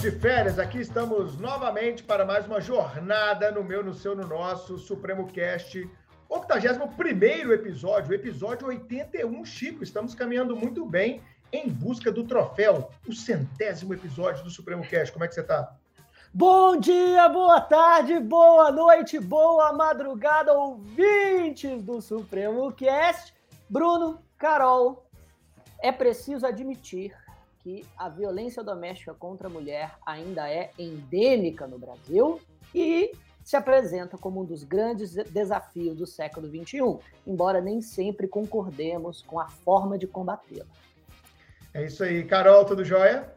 De férias, aqui estamos novamente para mais uma jornada no meu, no seu, no nosso Supremo Cast, 81 episódio, episódio 81, Chico. Estamos caminhando muito bem em busca do troféu, o centésimo episódio do Supremo Cast. Como é que você está? Bom dia, boa tarde, boa noite, boa madrugada, ouvintes do Supremo Cast. Bruno, Carol, é preciso admitir que a violência doméstica contra a mulher ainda é endêmica no Brasil e se apresenta como um dos grandes desafios do século XXI, embora nem sempre concordemos com a forma de combatê-la. É isso aí. Carol, tudo jóia?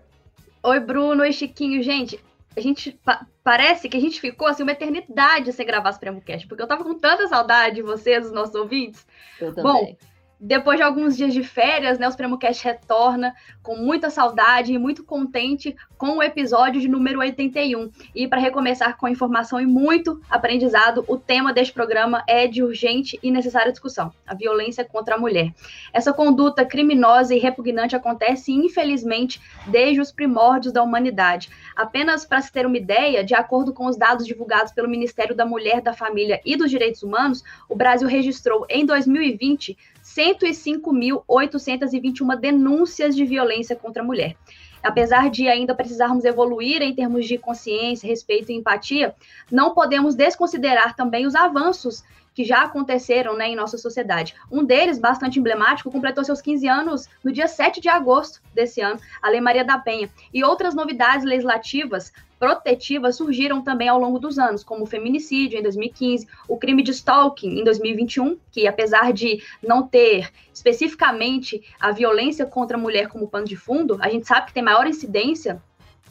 Oi, Bruno. Oi, Chiquinho. Gente, a gente pa parece que a gente ficou assim uma eternidade sem gravar Supremo Cast, porque eu tava com tanta saudade de vocês, os nossos ouvintes. Eu também. Bom, depois de alguns dias de férias, né, o Supremo Cast retorna com muita saudade e muito contente com o episódio de número 81. E para recomeçar com informação e muito aprendizado, o tema deste programa é de urgente e necessária discussão: a violência contra a mulher. Essa conduta criminosa e repugnante acontece, infelizmente, desde os primórdios da humanidade. Apenas para se ter uma ideia, de acordo com os dados divulgados pelo Ministério da Mulher, da Família e dos Direitos Humanos, o Brasil registrou em 2020 105.821 denúncias de violência contra a mulher. Apesar de ainda precisarmos evoluir em termos de consciência, respeito e empatia, não podemos desconsiderar também os avanços que já aconteceram né, em nossa sociedade. Um deles, bastante emblemático, completou seus 15 anos no dia 7 de agosto desse ano, a Lei Maria da Penha. E outras novidades legislativas protetivas surgiram também ao longo dos anos, como o feminicídio em 2015, o crime de stalking em 2021, que apesar de não ter especificamente a violência contra a mulher como pano de fundo, a gente sabe que tem maior incidência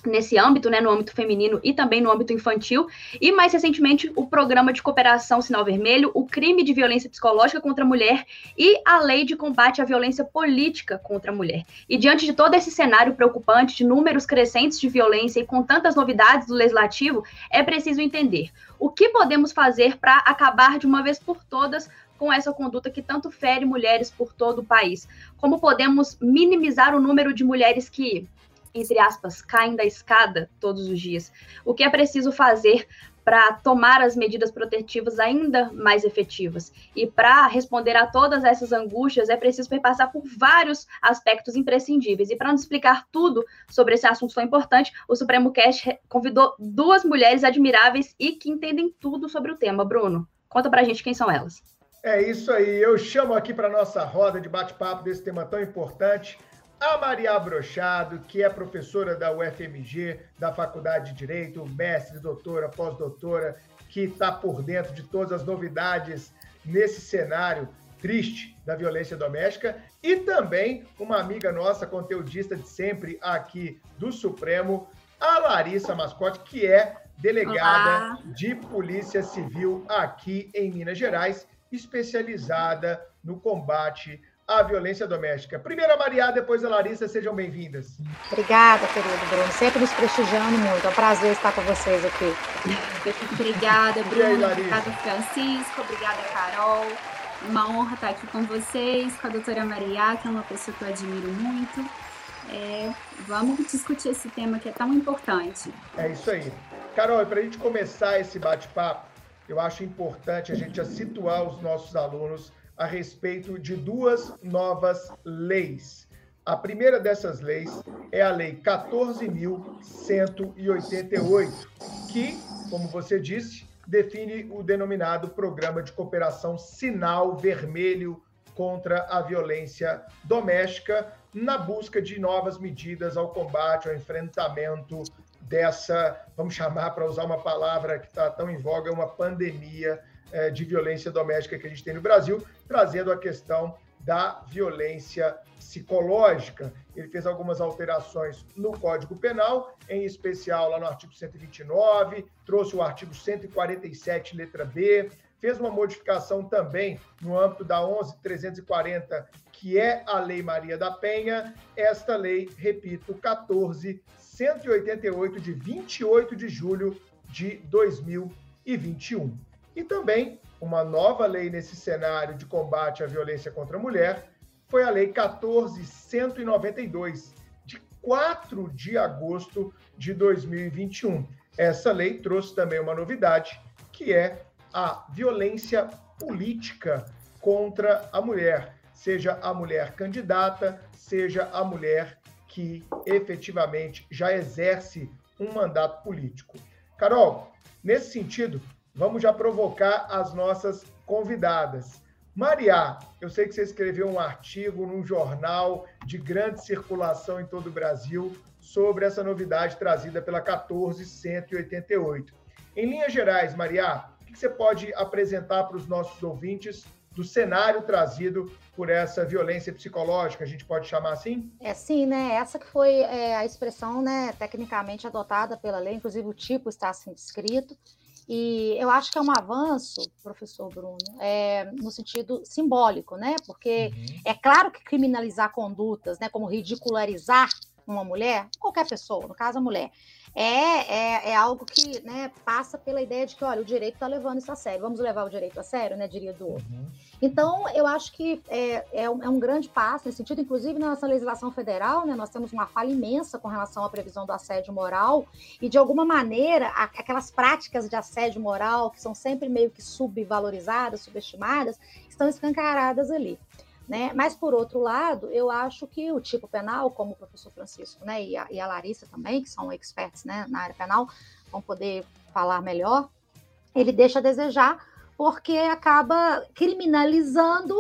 nesse âmbito, né, no âmbito feminino e também no âmbito infantil, e mais recentemente o programa de cooperação Sinal Vermelho, o crime de violência psicológica contra a mulher e a lei de combate à violência política contra a mulher. E diante de todo esse cenário preocupante de números crescentes de violência e com tantas novidades do legislativo, é preciso entender o que podemos fazer para acabar de uma vez por todas com essa conduta que tanto fere mulheres por todo o país. Como podemos minimizar o número de mulheres que entre aspas, caem da escada todos os dias. O que é preciso fazer para tomar as medidas protetivas ainda mais efetivas. E para responder a todas essas angústias, é preciso perpassar por vários aspectos imprescindíveis. E para nos explicar tudo sobre esse assunto tão importante, o Supremo Cast convidou duas mulheres admiráveis e que entendem tudo sobre o tema. Bruno, conta para a gente quem são elas. É isso aí. Eu chamo aqui para nossa roda de bate-papo desse tema tão importante a Maria Brochado, que é professora da UFMG, da Faculdade de Direito, mestre, doutora, pós-doutora, que está por dentro de todas as novidades nesse cenário triste da violência doméstica, e também uma amiga nossa, conteudista de sempre aqui do Supremo, a Larissa Mascote, que é delegada Olá. de Polícia Civil aqui em Minas Gerais, especializada no combate à violência doméstica. Primeiro a Maria, depois a Larissa, sejam bem-vindas. Obrigada, querido Bruno, sempre nos prestigiando muito. É um prazer estar com vocês aqui. obrigada, Bruno. Aí, obrigada, Francisco. Obrigada, Carol. Uma honra estar aqui com vocês, com a doutora Maria, que é uma pessoa que eu admiro muito. É, vamos discutir esse tema que é tão importante. É isso aí. Carol, para a gente começar esse bate-papo, eu acho importante a gente já situar os nossos alunos a respeito de duas novas leis. A primeira dessas leis é a Lei 14.188, que, como você disse, define o denominado Programa de Cooperação Sinal Vermelho contra a Violência Doméstica, na busca de novas medidas ao combate, ao enfrentamento dessa, vamos chamar para usar uma palavra que está tão em voga, uma pandemia de violência doméstica que a gente tem no Brasil, trazendo a questão da violência psicológica. Ele fez algumas alterações no Código Penal, em especial lá no artigo 129, trouxe o artigo 147, letra B, fez uma modificação também no âmbito da 11.340, que é a Lei Maria da Penha. Esta lei, repito, 14.188, de 28 de julho de 2021. E também uma nova lei nesse cenário de combate à violência contra a mulher foi a Lei 14.192, de 4 de agosto de 2021. Essa lei trouxe também uma novidade, que é a violência política contra a mulher, seja a mulher candidata, seja a mulher que efetivamente já exerce um mandato político. Carol, nesse sentido, vamos já provocar as nossas convidadas. Maria, eu sei que você escreveu um artigo num jornal de grande circulação em todo o Brasil sobre essa novidade trazida pela 14188. Em linhas gerais, Maria, o que você pode apresentar para os nossos ouvintes do cenário trazido por essa violência psicológica, a gente pode chamar assim? É sim, né? Essa que foi é, a expressão, né, tecnicamente adotada pela lei, inclusive o tipo está assim descrito. E eu acho que é um avanço, professor Bruno, é, no sentido simbólico, né? Porque uhum. é claro que criminalizar condutas, né, como ridicularizar uma mulher, qualquer pessoa, no caso a mulher, é, é, é algo que né, passa pela ideia de que, olha, o direito está levando isso a sério, vamos levar o direito a sério, né, diria do outro. Uhum. Então, eu acho que é, é, um, é, um, grande passo nesse sentido, inclusive na nossa legislação federal, né, nós temos uma falha imensa com relação à previsão do assédio moral, e de alguma maneira, a, aquelas práticas de assédio moral, que são sempre meio que subvalorizadas, subestimadas, estão escancaradas ali. Né? Mas, por outro lado, eu acho que o tipo penal, como o professor Francisco né, e, a, e a Larissa também, que são experts né, na área penal, vão poder falar melhor, ele deixa a desejar porque acaba criminalizando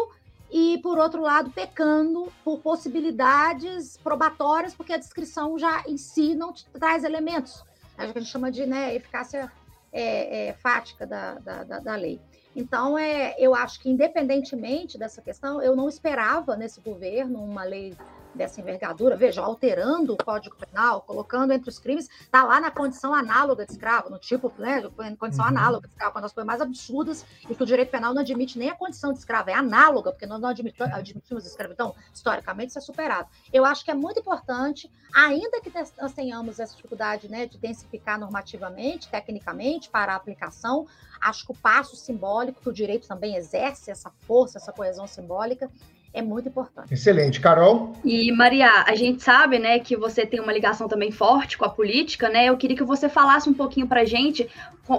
e, por outro lado, pecando por possibilidades probatórias, porque a descrição já em si não traz elementos. É o que a gente chama de né, eficácia é, é, fática da, da, da lei. Então, é, eu acho que, independentemente dessa questão, eu não esperava nesse governo uma lei dessa envergadura, veja, alterando o Código Penal, colocando entre os crimes, está lá na condição análoga de escravo, no tipo, né, condição uhum. análoga de escravo, uma das coisas mais absurdas e que o direito penal não admite nem a condição de escravo, é análoga, porque nós não admitimos, admitimos escravidão, historicamente isso é superado. Eu acho que é muito importante, ainda que nós tenhamos essa dificuldade né, de densificar normativamente, tecnicamente, para a aplicação, acho que o passo simbólico, que o direito também exerce essa força, essa coesão simbólica, é muito importante. Excelente, Carol. E Maria, a gente sabe, né, que você tem uma ligação também forte com a política, né? Eu queria que você falasse um pouquinho para gente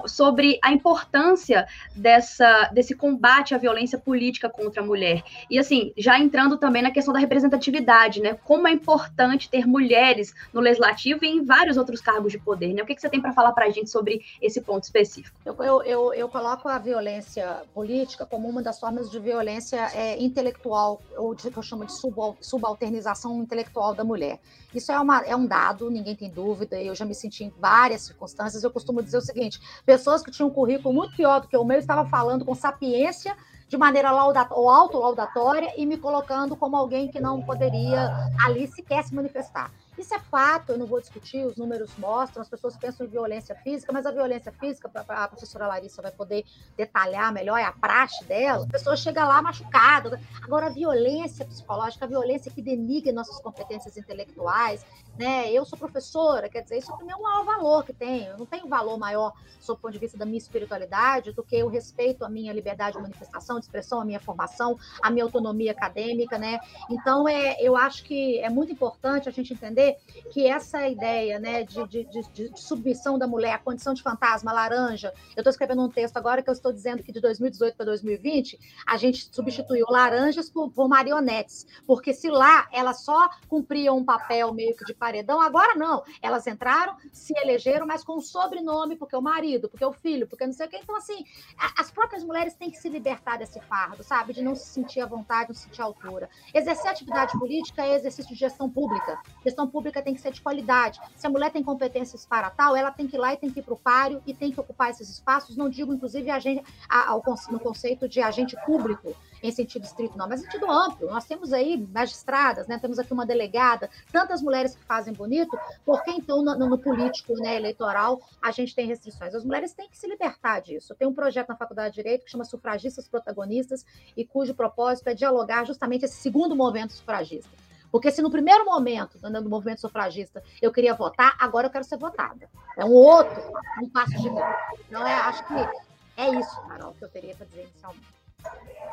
sobre a importância dessa, desse combate à violência política contra a mulher. E assim, já entrando também na questão da representatividade, né? Como é importante ter mulheres no legislativo e em vários outros cargos de poder, né? O que, que você tem para falar para a gente sobre esse ponto específico? Eu, eu, eu, eu, coloco a violência política como uma das formas de violência é, intelectual, ou de, que eu chamo de subalternização intelectual da mulher. Isso é, uma, é um dado, ninguém tem dúvida, eu já me senti em várias circunstâncias. Eu costumo dizer o seguinte: pessoas que tinham um currículo muito pior do que o meu estavam falando com sapiência de maneira laudatória ou autolaudatória e me colocando como alguém que não poderia ali sequer se manifestar. Isso é fato, eu não vou discutir, os números mostram, as pessoas pensam em violência física, mas a violência física, a professora Larissa vai poder detalhar melhor, é a praxe dela, a pessoa chega lá machucada. Agora, a violência psicológica, a violência que denigra nossas competências intelectuais, né? Eu sou professora, quer dizer, isso é o maior valor que tenho. Eu não tenho valor maior, sob o ponto de vista da minha espiritualidade, do que o respeito à minha liberdade de manifestação, de expressão, à minha formação, à minha autonomia acadêmica, né? Então, é, eu acho que é muito importante a gente entender que essa ideia, né, de, de, de, de submissão da mulher, a condição de fantasma, laranja. Eu estou escrevendo um texto agora que eu estou dizendo que de 2018 para 2020 a gente substituiu laranjas por, por marionetes, porque se lá elas só cumpriam um papel meio que de paredão, agora não. Elas entraram, se elegeram, mas com o sobrenome, porque o marido, porque o filho, porque não sei o quê. Então, assim, as próprias mulheres têm que se libertar desse fardo, sabe? De não se sentir à vontade, não se sentir à altura. Exercer atividade política é exercício de gestão pública. Gestão pública tem que ser de qualidade. Se a mulher tem competências para tal, ela tem que ir lá e tem que ir para o páreo e tem que ocupar esses espaços. Não digo, inclusive, agente, ao, no conceito de agente público em sentido estrito, não, mas em sentido amplo. Nós temos aí magistradas, né? temos aqui uma delegada, tantas mulheres que fazem bonito, por que então no, no político né, eleitoral a gente tem restrições? As mulheres têm que se libertar disso. Tem um projeto na Faculdade de Direito que chama Sufragistas Protagonistas e cujo propósito é dialogar justamente esse segundo movimento sufragista. Porque se no primeiro momento, no movimento sufragista, eu queria votar, agora eu quero ser votada. É um outro, um passo de volta. Então, é, acho que é isso, Carol, que eu teria para dizer inicialmente.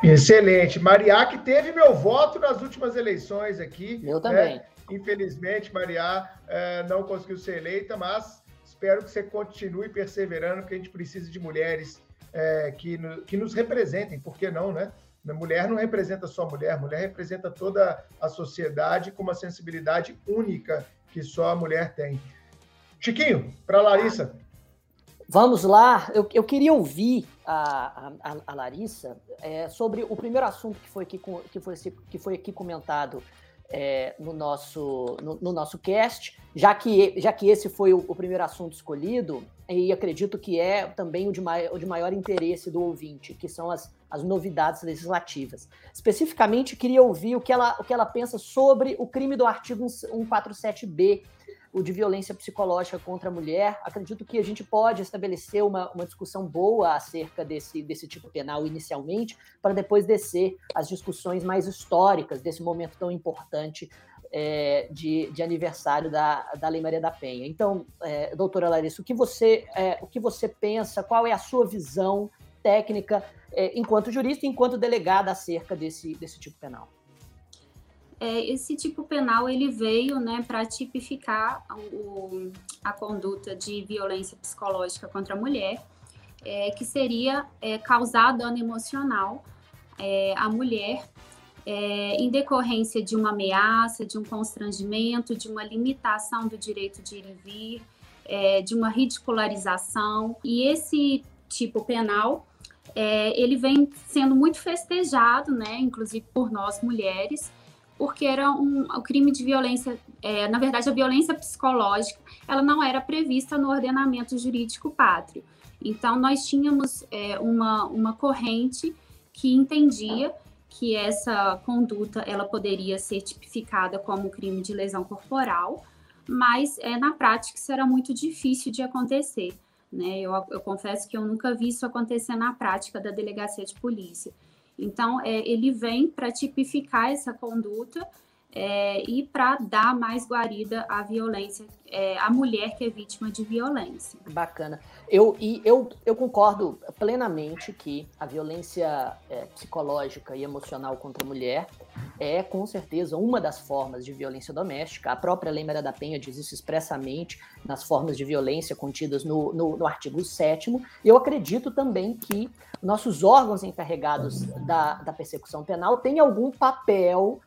Excelente. Mariá, que teve meu voto nas últimas eleições aqui. Eu também. Né? Infelizmente, Maria é, não conseguiu ser eleita, mas espero que você continue perseverando, porque a gente precisa de mulheres é, que, no, que nos representem, por que não, né? A mulher não representa só mulher, mulher representa toda a sociedade com uma sensibilidade única que só a mulher tem. Chiquinho, para Larissa. Vamos lá, eu, eu queria ouvir a, a, a Larissa é, sobre o primeiro assunto que foi aqui, que foi, que foi aqui comentado é, no, nosso, no, no, nosso cast, já que, já que esse foi o, o, primeiro assunto escolhido, e acredito que é também o de, o de maior interesse do ouvinte, que são as, as novidades legislativas. Especificamente, queria ouvir o que ela, o que ela pensa sobre o crime do artigo 147b, o de violência psicológica contra a mulher. Acredito que a gente pode estabelecer uma, uma discussão boa acerca desse, desse tipo penal inicialmente, para depois descer as discussões mais históricas desse momento tão importante é, de, de, aniversário da, da Lei Maria da Penha. Então, é, doutora Larissa, o que, você, é, o que você pensa, qual é a sua visão técnica é, enquanto jurista enquanto delegada acerca desse, desse tipo penal? é, esse tipo penal ele veio né, para tipificar o, a conduta de violência psicológica contra a mulher, é, que seria é, causar dano emocional é, à mulher é, em decorrência de uma ameaça, de um constrangimento, de uma limitação do direito de ir e vir, é, de uma ridicularização. E esse tipo penal ele vem sendo muito festejado, né, inclusive por nós mulheres, porque era um, o crime de violência, é, na verdade, a violência psicológica, ela não era prevista no ordenamento jurídico pátrio. Então, nós tínhamos é, uma, uma corrente que entendia que essa conduta ela poderia ser tipificada como crime de lesão corporal, mas é, na prática isso era muito difícil de acontecer. Né? Eu, eu confesso que eu nunca vi isso acontecer na prática da delegacia de polícia. Então, é, ele vem para tipificar essa conduta é, e para dar mais guarida à violência, é, à mulher que é vítima de violência. Bacana. Eu, e eu, eu concordo plenamente que a violência é, psicológica e emocional contra a mulher é, com certeza, uma das formas de violência doméstica. A própria Lei Maria da Penha diz isso expressamente nas formas de violência contidas no, no, no artigo 7 E eu acredito também que nossos órgãos encarregados da, da persecução penal têm algum papel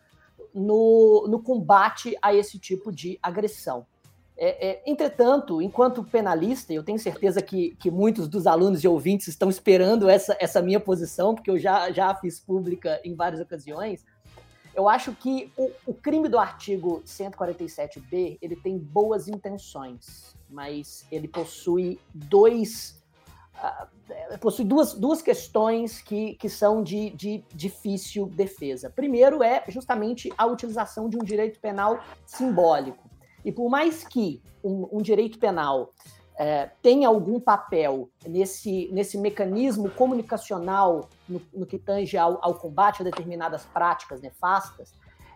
no, no combate a esse tipo de agressão. É, é, entretanto, enquanto penalista, eu tenho certeza que, que muitos dos alunos e ouvintes estão esperando essa, essa minha posição, porque eu já, já fiz pública em várias ocasiões. Eu acho que o, o crime do artigo 147b ele tem boas intenções, mas ele possui dois possui duas, duas questões que, que são de, de difícil defesa. Primeiro é justamente a utilização de um direito penal simbólico. E por mais que um, um direito penal é, tenha algum papel nesse, nesse mecanismo comunicacional no, no que tange ao, ao, combate a determinadas práticas nefastas,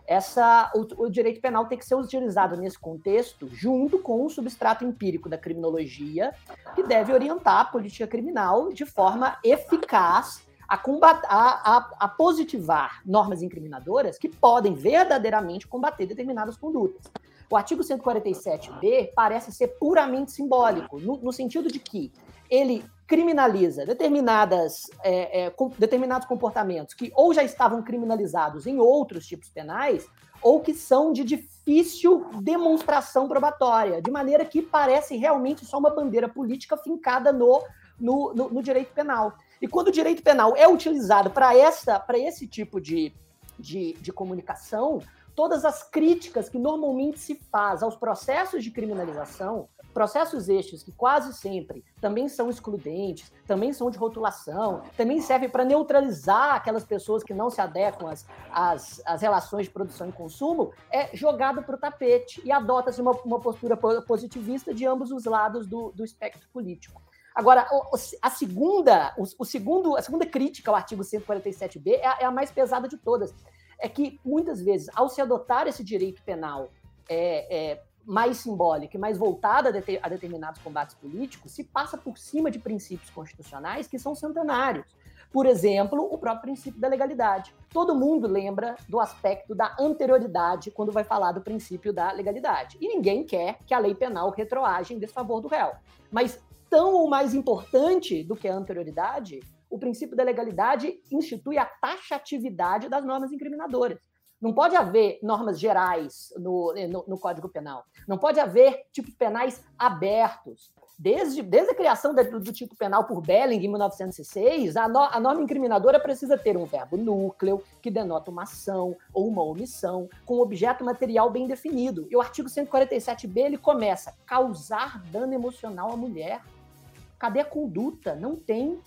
essa, o, o, direito penal tem que ser utilizado nesse contexto junto com o substrato empírico da criminologia, que deve orientar a política criminal de forma eficaz a, combater, a, a, a positivar normas incriminadoras que podem verdadeiramente combater determinadas condutas. O artigo 147b parece ser puramente simbólico, no, no sentido de que ele criminaliza determinadas, é, é, com, determinados comportamentos que ou já estavam criminalizados em outros tipos penais, ou que são de difícil demonstração probatória, de maneira que parece realmente só uma bandeira política fincada no, no, no, no direito penal. E quando o direito penal é utilizado para esse tipo de, de, de comunicação, todas as críticas que normalmente se faz aos processos de criminalização, processos estes que quase sempre também são excludentes, também são de rotulação, também servem para neutralizar aquelas pessoas que não se adequam às, às, às relações de produção e consumo, é jogado para o tapete e adota-se uma, uma postura positivista de ambos os lados do, do espectro político. Agora, a segunda, o, segundo, a segunda crítica ao artigo 147b é é a mais pesada de todas, é que muitas vezes, ao se adotar esse direito penal é, é, mais simbólico e mais voltado a, de, a determinados combates políticos, se passa por cima de princípios constitucionais que são centenários. Por exemplo, o próprio princípio da legalidade. Todo mundo lembra do aspecto da anterioridade quando vai falar do princípio da legalidade. E ninguém quer que a lei penal retroage em desfavor do réu. Mas tão ou mais importante do que a anterioridade, o princípio da legalidade institui a taxatividade das normas incriminadoras. Não pode haver normas gerais no, no, no, Código Penal. Não pode haver tipos penais abertos. Desde, desde a criação do, do tipo penal por Belling em 1906, a, no, a norma incriminadora precisa ter um verbo núcleo, que denota uma ação ou uma omissão, com objeto material bem definido. E o artigo 147b ele começa: causar dano emocional à mulher. Cadê a conduta? Não tem.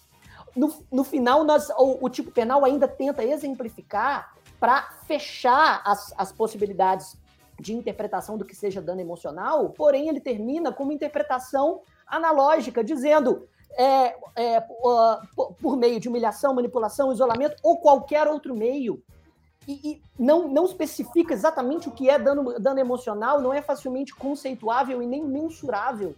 No, no final, nós, o, o tipo penal ainda tenta exemplificar para fechar as, as possibilidades de interpretação do que seja dano emocional, porém ele termina com uma interpretação analógica, dizendo é, é, uh, por meio de humilhação, manipulação, isolamento ou qualquer outro meio. E, e, não, não especifica exatamente o que é dano, dano emocional, não é facilmente conceituável e nem mensurável.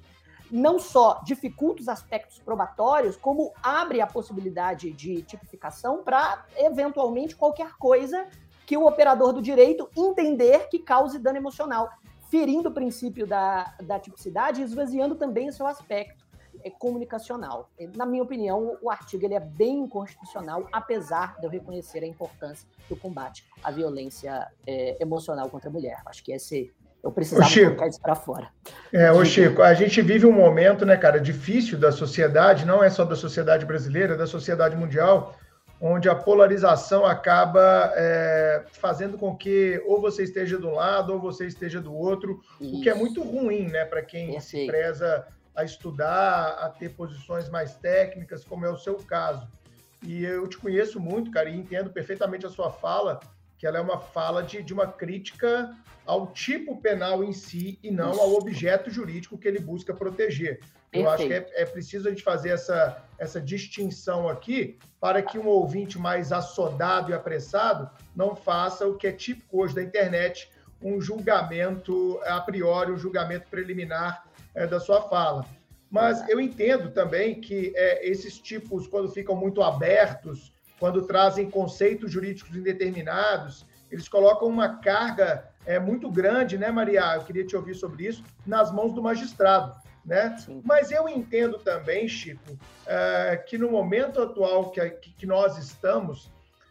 Não só dificulta os aspectos probatórios, como abre a possibilidade de tipificação para, eventualmente, qualquer coisa que o operador do direito entender que cause dano emocional, ferindo o princípio da, da tipicidade e esvaziando também o seu aspecto é, comunicacional. Na minha opinião, o artigo ele é bem inconstitucional, apesar de eu reconhecer a importância do combate à violência é, emocional contra a mulher. Acho que esse eu precisava Chico, colocar isso para fora. É, ô Chico, a gente vive um momento, né, cara, difícil da sociedade, não é só da sociedade brasileira, da sociedade mundial, onde a polarização acaba é, fazendo com que ou você esteja do lado ou você esteja do outro, Isso. o que é muito ruim, né, para quem Perfeito. se preza a estudar, a ter posições mais técnicas, como é o seu caso. E eu te conheço muito, cara, e entendo perfeitamente a sua fala, que ela é uma fala de, de uma crítica ao tipo penal em si e não Isso. ao objeto jurídico que ele busca proteger. Eu acho que é, é, preciso a gente fazer essa, essa distinção aqui para que um ouvinte mais assodado e apressado não faça o que é típico hoje da internet, um julgamento a priori, um julgamento preliminar é, da sua fala. Mas eu entendo também que é, esses tipos, quando ficam muito abertos, quando trazem conceitos jurídicos indeterminados, eles colocam uma carga é, muito grande, né, Maria? Eu queria te ouvir sobre isso, nas mãos do magistrado né? Mas eu entendo também, Chico, é, que no momento atual que, que nós estamos,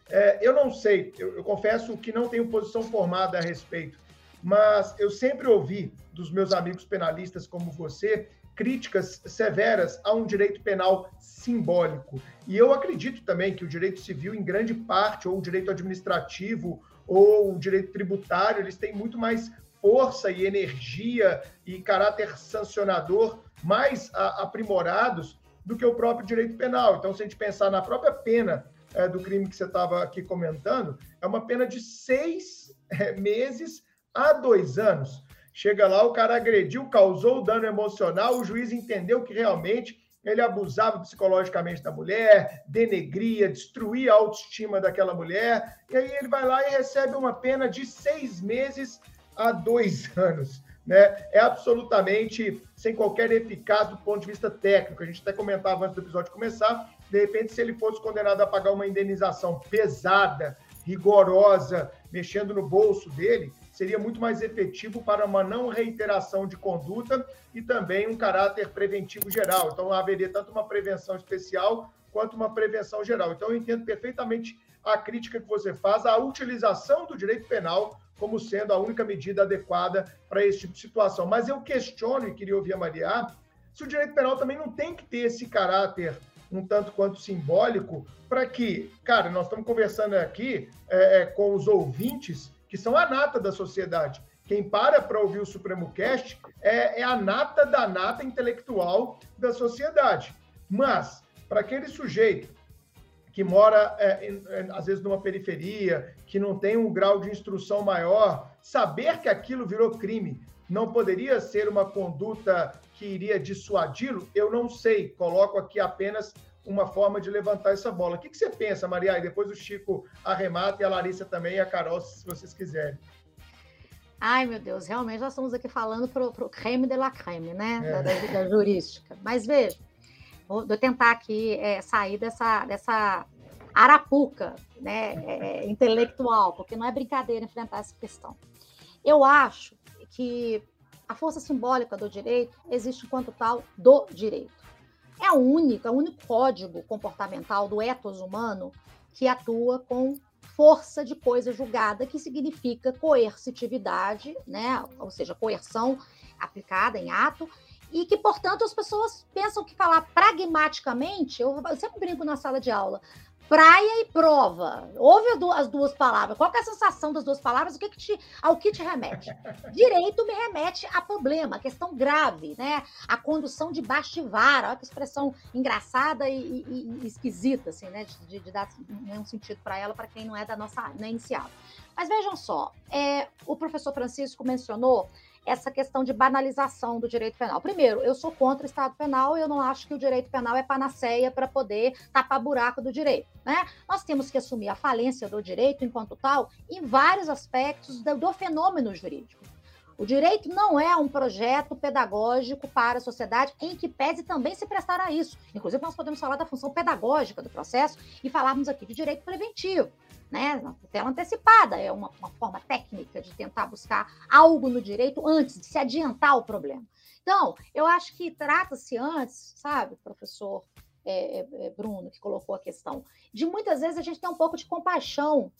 é, eu não sei, eu, eu, confesso que não tenho posição formada a respeito, mas eu sempre ouvi dos meus amigos penalistas como você críticas severas a um direito penal simbólico. E eu acredito também que o direito civil, em grande parte, ou o direito administrativo, ou o direito tributário, eles têm muito mais força e energia e caráter sancionador mais aprimorados do que o próprio direito penal. Então, se a gente pensar na própria pena é, do crime que você estava aqui comentando, é uma pena de seis é, meses a dois anos. Chega lá, o cara agrediu, causou dano emocional, o juiz entendeu que realmente ele abusava psicologicamente da mulher, denegria, destruía a autoestima daquela mulher, e aí ele vai lá e recebe uma pena de seis meses há dois anos. Né? É absolutamente sem qualquer eficácia do ponto de vista técnico. A gente até comentava antes do episódio começar, de repente, se ele fosse condenado a pagar uma indenização pesada, rigorosa, mexendo no bolso dele, seria muito mais efetivo para uma não reiteração de conduta e também um caráter preventivo geral. Então, haveria tanto uma prevenção especial quanto uma prevenção geral. Então, eu entendo perfeitamente a crítica que você faz à utilização do direito penal como sendo a única medida adequada para esse tipo de situação. Mas eu questiono, e queria ouvir a Maria, se o direito penal também não tem que ter esse caráter um tanto quanto simbólico, para que, cara, nós estamos conversando aqui é, é, com os ouvintes que são a nata da sociedade. Quem para para ouvir o Supremo Cast é, é a nata da nata intelectual da sociedade. Mas, para aquele sujeito que mora, é, é, às vezes, numa periferia, que não tem um grau de instrução maior, saber que aquilo virou crime não poderia ser uma conduta que iria dissuadi-lo? Eu não sei. Coloco aqui apenas uma forma de levantar essa bola. O que, que você pensa, Maria? E depois o Chico arremata e a Larissa também e a Carol, se vocês quiserem. Ai, meu Deus, realmente nós estamos aqui falando para o creme de la creme, né? É. Da, da, da jurística. Mas veja, Vou, vou tentar aqui é, sair dessa, dessa arapuca né, é, é, intelectual, porque não é brincadeira enfrentar essa questão. Eu acho que a força simbólica do direito existe enquanto tal do direito. É a única, o único código comportamental do ethos humano que atua com força de coisa julgada, que significa coercitividade, né? ou seja, coerção aplicada em ato, e que, portanto, as pessoas pensam que falar pragmaticamente, eu, eu sempre brinco na sala de aula, praia e prova. Ouve as duas palavras. Qual é a sensação das duas palavras? O que, que te, ao que te remete? Direito me remete a problema, a questão grave, né? A condução de baixo de vara. Olha que expressão engraçada e, e, e esquisita, assim, né? De, de dar nenhum sentido para ela, para quem não é da nossa não é inicial. Mas vejam só, é, o professor Francisco mencionou essa questão de banalização do direito penal. Primeiro, eu sou contra o Estado penal, eu não acho que o direito penal é panaceia para poder tapar buraco do direito. Né? Nós temos que assumir a falência do direito enquanto tal em vários aspectos do, do fenômeno jurídico. O direito não é um projeto pedagógico para a sociedade, em que pese também se prestar a isso. Inclusive, nós podemos falar da função pedagógica do processo e falarmos aqui de direito preventivo né? Na tutela antecipada é uma, uma forma técnica de tentar buscar algo no direito antes de se adiantar ao problema. Então, eu acho que trata-se antes, sabe, professor é, é, é, Bruno, que colocou a questão, de muitas vezes a gente tem um pouco de compaixão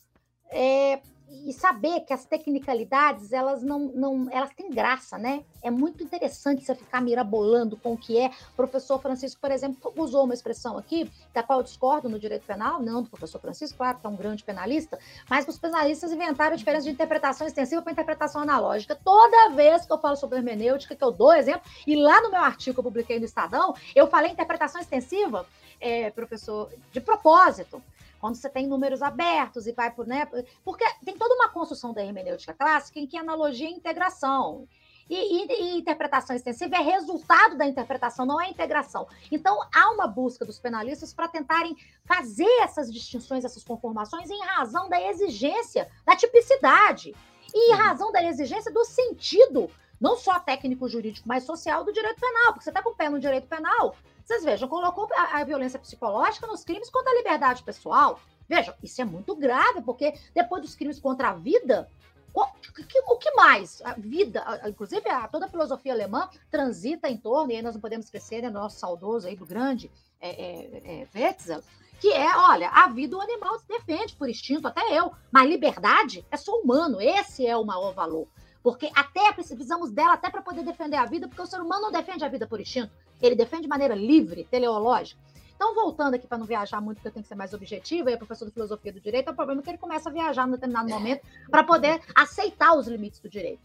é, e saber que as tecnicalidades elas não, não elas têm graça, né? É muito interessante você ficar mirabolando com o que é. O professor Francisco, por exemplo, usou uma expressão aqui, da qual eu discordo no direito penal, não do professor Francisco, claro que é um grande penalista, mas os penalistas inventaram a diferença de interpretação extensiva para interpretação analógica. Toda vez que eu falo sobre hermenêutica, que eu dou exemplo, e lá no meu artigo que eu publiquei no Estadão, eu falei interpretação extensiva, é, professor, de propósito quando você tem números abertos e vai por, né? Porque tem toda uma construção da hermenêutica clássica em que analogia é integração. E, e, e, interpretação extensiva é resultado da interpretação, não é integração. Então, há uma busca dos penalistas para tentarem fazer essas distinções, essas conformações, em razão da exigência, da tipicidade, e em uhum. razão da exigência do sentido, não só técnico jurídico, mas social do direito penal. Porque você está com o pé no direito penal, vocês vejam, colocou a, a violência psicológica nos crimes contra a liberdade pessoal. Vejam, isso é muito grave, porque depois dos crimes contra a vida, o que, mais? A vida, inclusive a, toda a filosofia alemã transita em torno, e aí nós não podemos esquecer, né, nosso saudoso aí do grande é, é, é, Wetzel, que é, olha, a vida o animal se defende por instinto, até eu, mas liberdade é só humano, esse é o maior valor. Porque até precisamos dela até para poder defender a vida, porque o ser humano não defende a vida por instinto, ele defende de maneira livre, teleológica. Então, voltando aqui para não viajar muito, porque eu tenho que ser mais objetiva, e o professor de filosofia do direito, é o problema que ele começa a viajar num determinado momento para poder aceitar os limites do direito.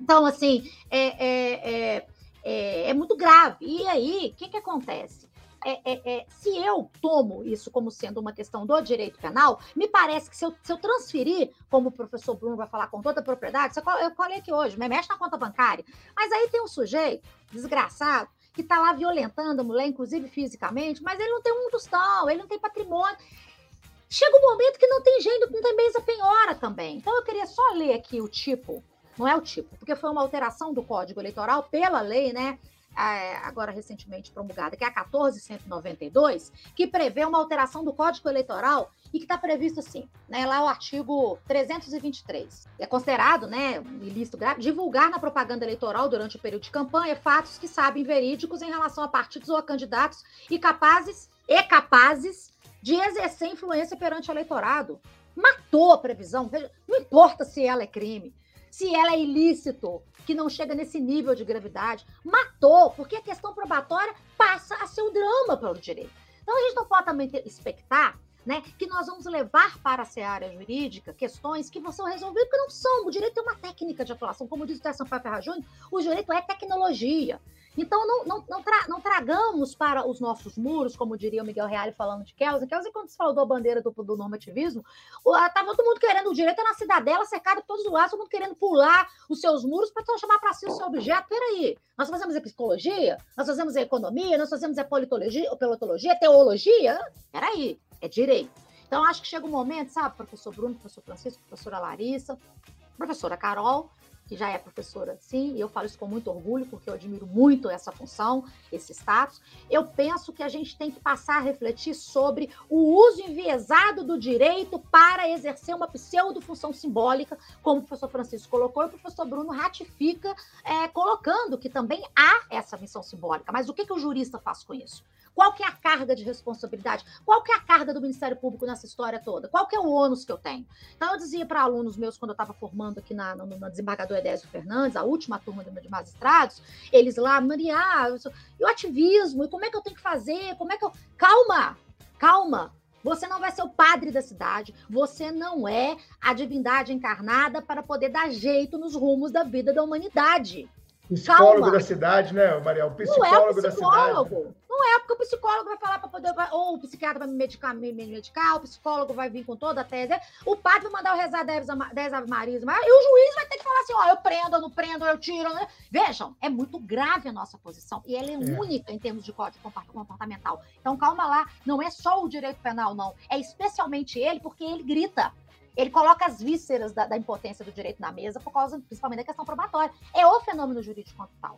Então, assim, é, é, é, é, é muito grave. E aí, o que, que acontece? É, é, é, se eu tomo isso como sendo uma questão do direito penal, me parece que se eu, se eu transferir, como o professor Bruno vai falar com toda a propriedade, eu falei aqui hoje, me mexe na conta bancária, mas aí tem um sujeito desgraçado que está lá violentando a mulher, inclusive fisicamente, mas ele não tem um tostão, ele não tem patrimônio. Chega um momento que não tem jeito, não tem mesa penhora também. Então eu queria só ler aqui o tipo, não é o tipo, porque foi uma alteração do Código Eleitoral pela lei, né? Agora recentemente promulgada, que é a 1492, que prevê uma alteração do Código Eleitoral e que está previsto assim, né, lá o artigo 323. É considerado, né, um ilícito grave, divulgar na propaganda eleitoral durante o período de campanha fatos que sabem verídicos em relação a partidos ou a candidatos e capazes e capazes de exercer influência perante o eleitorado. Matou a previsão, não importa se ela é crime, se ela é ilícito, que não chega nesse nível de gravidade. Matou, porque a questão probatória passa a ser o drama para o direito. Então a gente não pode também expectar né, que nós vamos levar para a seara jurídica questões que ser resolvidas, porque não são. O direito é uma técnica de atuação. Como diz o Terção Ferra Júnior, o direito é tecnologia. Então, não, não, não, tra não, tragamos para os nossos muros, como diria o Miguel Reale falando de Kelsey. Kelsey, quando se falou da bandeira do, do normativismo, estava todo mundo querendo o direito na cidadela, cercado por todos os lados, todo mundo querendo pular os seus muros para chamar para si o seu objeto. Peraí, nós fazemos a psicologia, nós fazemos a economia, nós fazemos a politologia, politologia teologia? Peraí, é direito. Então, acho que chega um momento, sabe, professor Bruno, professor Francisco, professora Larissa, professora Carol, que já é professora, sim, e eu falo isso com muito orgulho, porque eu admiro muito essa função, esse status. Eu penso que a gente tem que passar a refletir sobre o uso enviesado do direito para exercer uma pseudo-função simbólica, como o professor Francisco colocou, e o professor Bruno ratifica, é, colocando que também há essa missão simbólica. Mas o que, que o jurista faz com isso? Qual que é a carga de responsabilidade? Qual que é a carga do Ministério Público nessa história toda? Qual que é o ônus que eu tenho? Então, eu dizia para alunos meus, quando eu estava formando aqui na, na desembargadora Edésio Fernandes, a última turma de magistrados, eles lá, Maria, e o ativismo, e como é que eu tenho que fazer? Como é que eu... Calma! Calma! Você não vai ser o padre da cidade, você não é a divindade encarnada para poder dar jeito nos rumos da vida da humanidade. Psicólogo Calma. da cidade, né, Mariel? Psicólogo, não é psicólogo da cidade. Não é, porque o psicólogo vai falar para poder. Ou o psiquiatra vai me medicar, me medicar, o psicólogo vai vir com toda a tese. O padre vai mandar eu rezar 10 Ave Marias, e o juiz vai ter que falar assim: ó, eu prendo, eu não prendo, eu tiro. Né? Vejam, é muito grave a nossa posição. E ela é, é, única em termos de código comportamental. Então, calma lá, não é só o direito penal, não. É especialmente ele, porque ele grita ele coloca as vísceras da, da, impotência do direito na mesa por causa, principalmente, da questão probatória. É o fenômeno jurídico tal.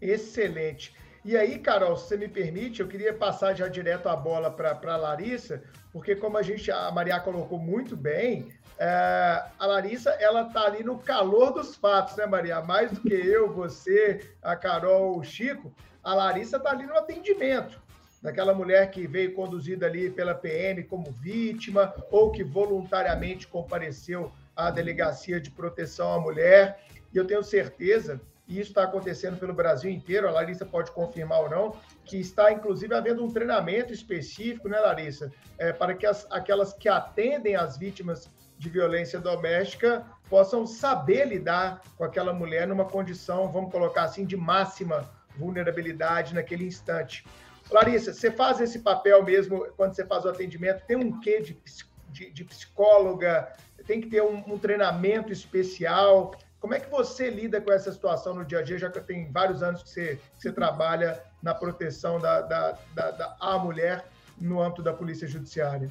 Excelente. E aí, Carol, se você me permite, eu queria passar já direto a bola para a Larissa, porque como a gente, a Maria colocou muito bem, é, a Larissa, ela tá ali no calor dos fatos, né, Maria? Mais do que eu, você, a Carol, o Chico, a Larissa tá ali no atendimento daquela mulher que veio conduzida ali pela PM como vítima ou que voluntariamente compareceu à delegacia de proteção à mulher. E eu tenho certeza, e isso está acontecendo pelo Brasil inteiro, a Larissa pode confirmar ou não, que está inclusive havendo um treinamento específico, né, Larissa, é, para que as, aquelas que atendem as vítimas de violência doméstica possam saber lidar com aquela mulher numa condição, vamos colocar assim, de máxima vulnerabilidade naquele instante. Larissa, você faz esse papel mesmo quando você faz o atendimento? Tem um quê de, de, de psicóloga? Tem que ter um, um, treinamento especial? Como é que você lida com essa situação no dia a dia, já que tem vários anos que você, que você trabalha na proteção da, da, da, da mulher no âmbito da Polícia Judiciária?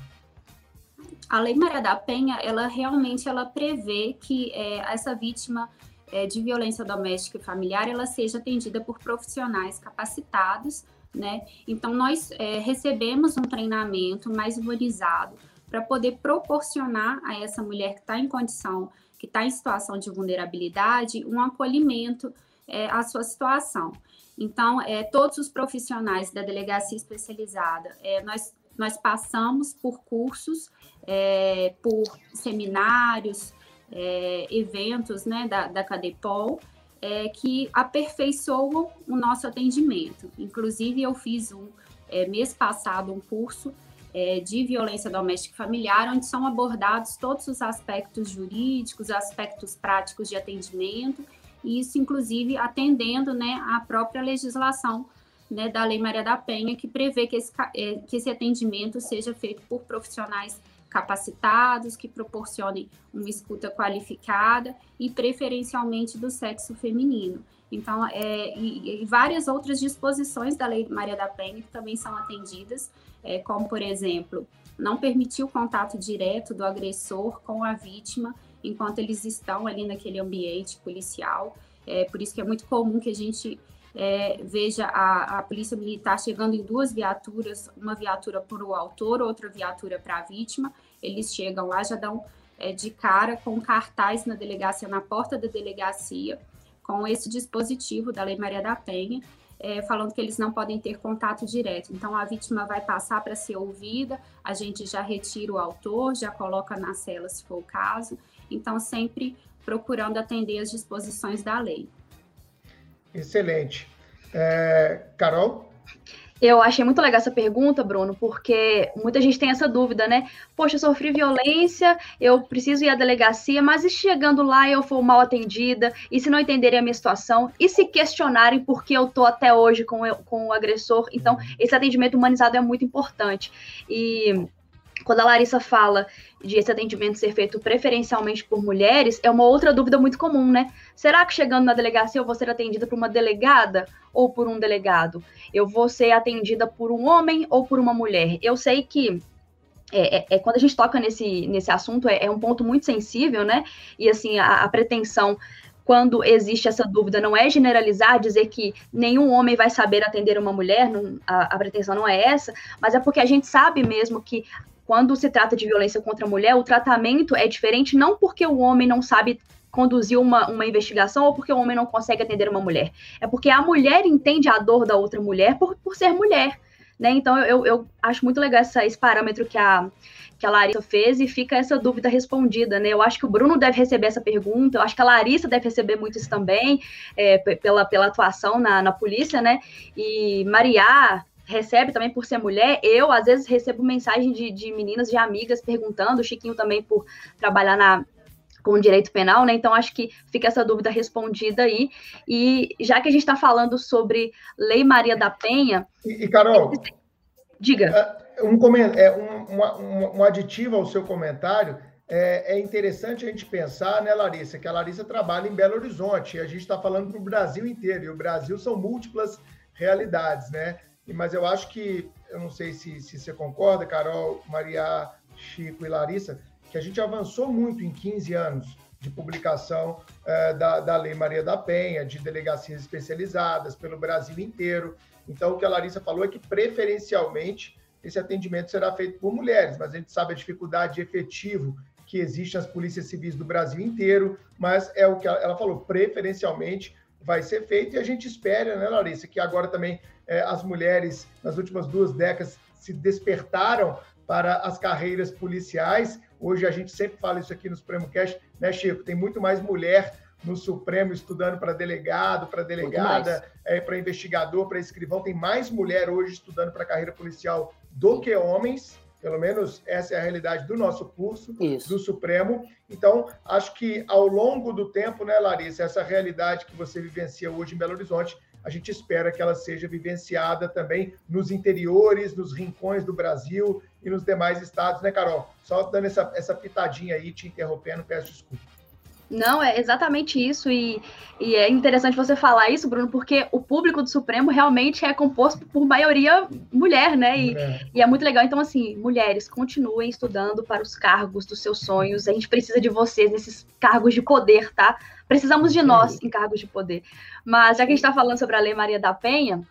A Lei Maria da Penha, ela realmente ela prevê que é, essa vítima é, de violência doméstica e familiar, ela seja atendida por profissionais capacitados né? Então, nós é, recebemos um treinamento mais humanizado para poder proporcionar a essa mulher que está em condição, que está em situação de vulnerabilidade, um acolhimento é, à sua situação. Então, é, todos os profissionais da delegacia especializada, é, nós, nós passamos por cursos, é, por seminários, é, eventos né, da, da Cadepol, é, que aperfeiçoam o nosso atendimento. Inclusive, eu fiz um é, mês passado um curso é, de violência doméstica e familiar, onde são abordados todos os aspectos jurídicos, aspectos práticos de atendimento, e isso, inclusive, atendendo né, própria legislação né, da Lei Maria da Penha, que prevê que esse, é, que esse atendimento seja feito por profissionais capacitados, que proporcionem uma escuta qualificada e preferencialmente do sexo feminino. Então, é, e, e, várias outras disposições da Lei Maria da Penha que também são atendidas, é, como, por exemplo, não permitir o contato direto do agressor com a vítima enquanto eles estão ali naquele ambiente policial. É, por isso que é muito comum que a gente é, veja a, a, polícia militar chegando em duas viaturas, uma viatura para o autor, outra viatura para a vítima. Eles chegam lá, já dão é, de cara com cartaz na delegacia, na porta da delegacia, com esse dispositivo da Lei Maria da Penha, é, falando que eles não podem ter contato direto. Então, a vítima vai passar para ser ouvida, a gente já retira o autor, já coloca na cela, se for o caso. Então, sempre procurando atender as disposições da lei. Excelente. É, Carol? Eu achei muito legal essa pergunta, Bruno, porque muita gente tem essa dúvida, né? Poxa, eu sofri violência, eu preciso ir à delegacia, mas e chegando lá eu for mal atendida? E se não entenderem a minha situação? E se questionarem por que eu tô até hoje com, com o agressor? Então, esse atendimento humanizado é muito importante. E quando a Larissa fala de esse atendimento ser feito preferencialmente por mulheres, é uma outra dúvida muito comum, né? Será que chegando na delegacia eu vou ser atendida por uma delegada ou por um delegado? Eu vou ser atendida por um homem ou por uma mulher? Eu sei que é, é, é, quando a gente toca nesse, nesse assunto, é, é, um ponto muito sensível, né? E assim, a, a pretensão quando existe essa dúvida, não é generalizar, dizer que nenhum homem vai saber atender uma mulher, não, a, a pretensão não é essa, mas é porque a gente sabe mesmo que quando se trata de violência contra a mulher, o tratamento é diferente, não porque o homem não sabe conduzir uma, uma investigação ou porque o homem não consegue atender uma mulher. É porque a mulher entende a dor da outra mulher por, por ser mulher. Né? Então, eu, eu acho muito legal essa, esse parâmetro que a, que a Larissa fez e fica essa dúvida respondida, né? Eu acho que o Bruno deve receber essa pergunta, eu acho que a Larissa deve receber muito isso também, é, pela, pela atuação na, na polícia, né? E Maria recebe também por ser mulher. Eu, às vezes, recebo mensagem de, de meninas, de amigas perguntando, o Chiquinho também por trabalhar na, com direito penal, né? Então acho que fica essa dúvida respondida aí. E já que a gente está falando sobre Lei Maria da Penha. E, e Carol, diga. É, um, é, um, um, um aditivo ao seu comentário. É, é, interessante a gente pensar, né, Larissa, que a Larissa trabalha em Belo Horizonte, e a gente está falando para o Brasil inteiro, e o Brasil são múltiplas realidades, né? Mas eu acho que, eu não sei se, se você concorda, Carol, Maria, Chico e Larissa, que a gente avançou muito em 15 anos de publicação eh, da, da Lei Maria da Penha, de delegacias especializadas pelo Brasil inteiro. Então, o que a Larissa falou é que, preferencialmente, esse atendimento será feito por mulheres, mas a gente sabe a dificuldade efetiva que existe nas polícias civis do Brasil inteiro, mas é o que ela falou, preferencialmente vai ser feito e a gente espera, né, Larissa, que agora também eh, as mulheres, nas últimas duas décadas, se despertaram para as carreiras policiais Hoje a gente sempre fala isso aqui no Supremo Cast, né, Chico? Tem muito mais mulher no Supremo estudando para delegado, para delegada, é, para investigador, para escrivão. Tem mais mulher hoje estudando para a carreira policial do que homens. Pelo menos essa é a realidade do nosso curso Isso. do Supremo. Então, acho que ao longo do tempo, né, Larissa, essa realidade que você vivencia hoje em Belo Horizonte, a gente espera que ela seja vivenciada também nos interiores, nos rincões do Brasil e nos demais estados, né, Carol? Só dando essa, essa pitadinha aí, te interrompendo, peço desculpa. Não, é exatamente isso, e, e, é interessante você falar isso, Bruno, porque o público do Supremo realmente é composto por maioria mulher, né? E é, e é muito legal. Então, assim, mulheres, continuem estudando para os cargos dos seus sonhos. A gente precisa de vocês nesses cargos de poder, tá? Precisamos de nós em cargos de poder. Mas já que a gente está falando sobre a Lei Maria da Penha,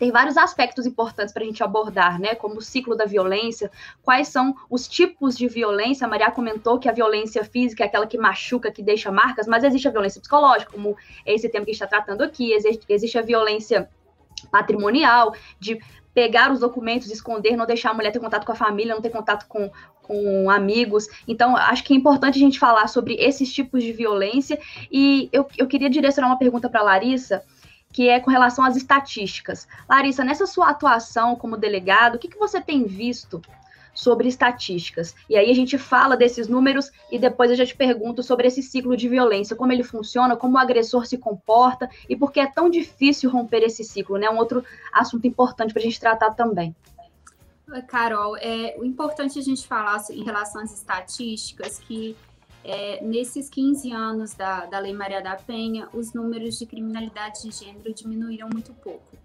tem vários aspectos importantes para a gente abordar, né? Como o ciclo da violência, quais são os tipos de violência. A Maria comentou que a violência física é aquela que machuca, que deixa marcas, mas existe a violência psicológica, como esse tema que a gente está tratando aqui, existe, existe a violência patrimonial, de pegar os documentos, esconder, não deixar a mulher ter contato com a família, não ter contato com, com amigos. Então, acho que é importante a gente falar sobre esses tipos de violência. E eu, eu queria direcionar uma pergunta para Larissa que é com relação às estatísticas. Larissa, nessa sua atuação como delegado, o que, que você tem visto sobre estatísticas? E aí a gente fala desses números e depois eu já te pergunto sobre esse ciclo de violência, como ele funciona, como o agressor se comporta e por que é tão difícil romper esse ciclo, né? Um outro assunto importante para a gente tratar também. Carol, é o importante a gente falar em relação às estatísticas que é, nesses 15 anos da, da Lei Maria da Penha, os números de criminalidade de gênero diminuíram muito pouco.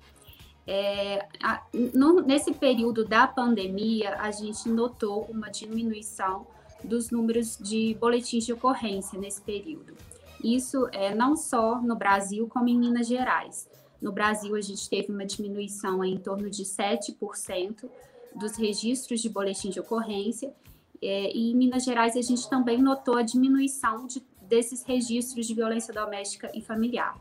É, a, no, nesse período da pandemia, a gente notou uma diminuição dos números de boletins de ocorrência nesse período. Isso é não só no Brasil, como em Minas Gerais. No Brasil, a gente teve uma diminuição em torno de 7% dos registros de boletim de ocorrência é, e em Minas Gerais a gente também notou a diminuição de, desses registros de violência doméstica e familiar.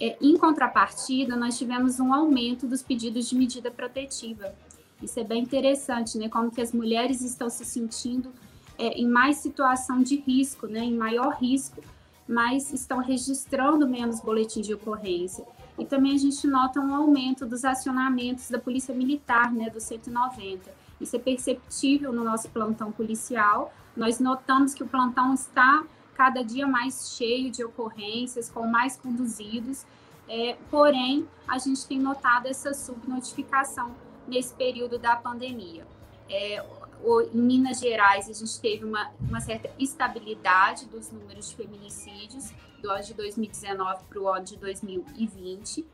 É, em contrapartida, nós tivemos um aumento dos pedidos de medida protetiva. Isso é bem interessante, né? Como que as mulheres estão se sentindo é, em mais situação de risco, né? Em maior risco, mas estão registrando menos boletins de ocorrência. E também a gente nota um aumento dos acionamentos da Polícia Militar, né? Do 190 isso é perceptível no nosso plantão policial. Nós notamos que o plantão está cada dia mais cheio de ocorrências, com mais conduzidos, é, porém, a gente tem notado essa subnotificação nesse período da pandemia. É, o, em Minas Gerais, a gente teve uma, uma certa estabilidade dos números de feminicídios do ano de 2019 para o ano de 2020.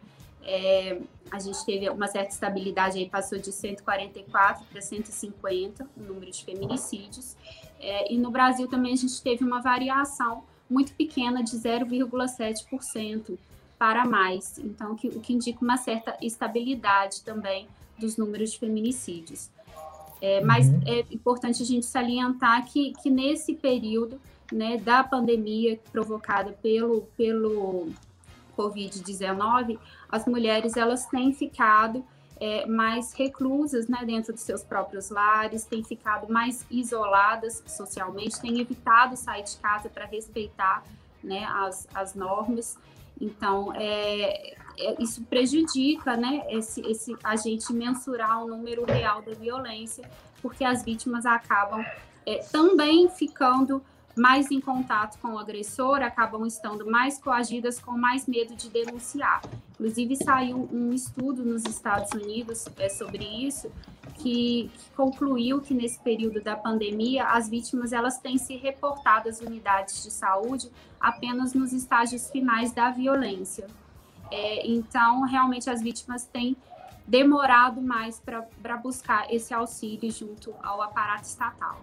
É, a gente teve uma certa estabilidade aí, passou de 144 para 150 o número de feminicídios. É, e no Brasil também a gente teve uma variação muito pequena de 0,7% para mais. Então, que, o que indica uma certa estabilidade também dos números de feminicídios. É, mas uhum. é importante a gente salientar que, que nesse período né, da pandemia provocada pelo, pelo Covid-19, as mulheres elas têm ficado é, mais reclusas né, dentro dos seus próprios lares, têm ficado mais isoladas socialmente, têm evitado sair de casa para respeitar né, as, as normas. Então, é, é, isso prejudica né, esse, esse, a gente mensurar o número real da violência, porque as vítimas acabam é, também ficando mais em contato com o agressor, acabam estando mais coagidas, com mais medo de denunciar. Inclusive, saiu um estudo nos Estados Unidos é, sobre isso, que, que, concluiu que nesse período da pandemia, as vítimas elas têm se reportado às unidades de saúde apenas nos estágios finais da violência. É, então, realmente, as vítimas têm demorado mais para buscar esse auxílio junto ao aparato estatal.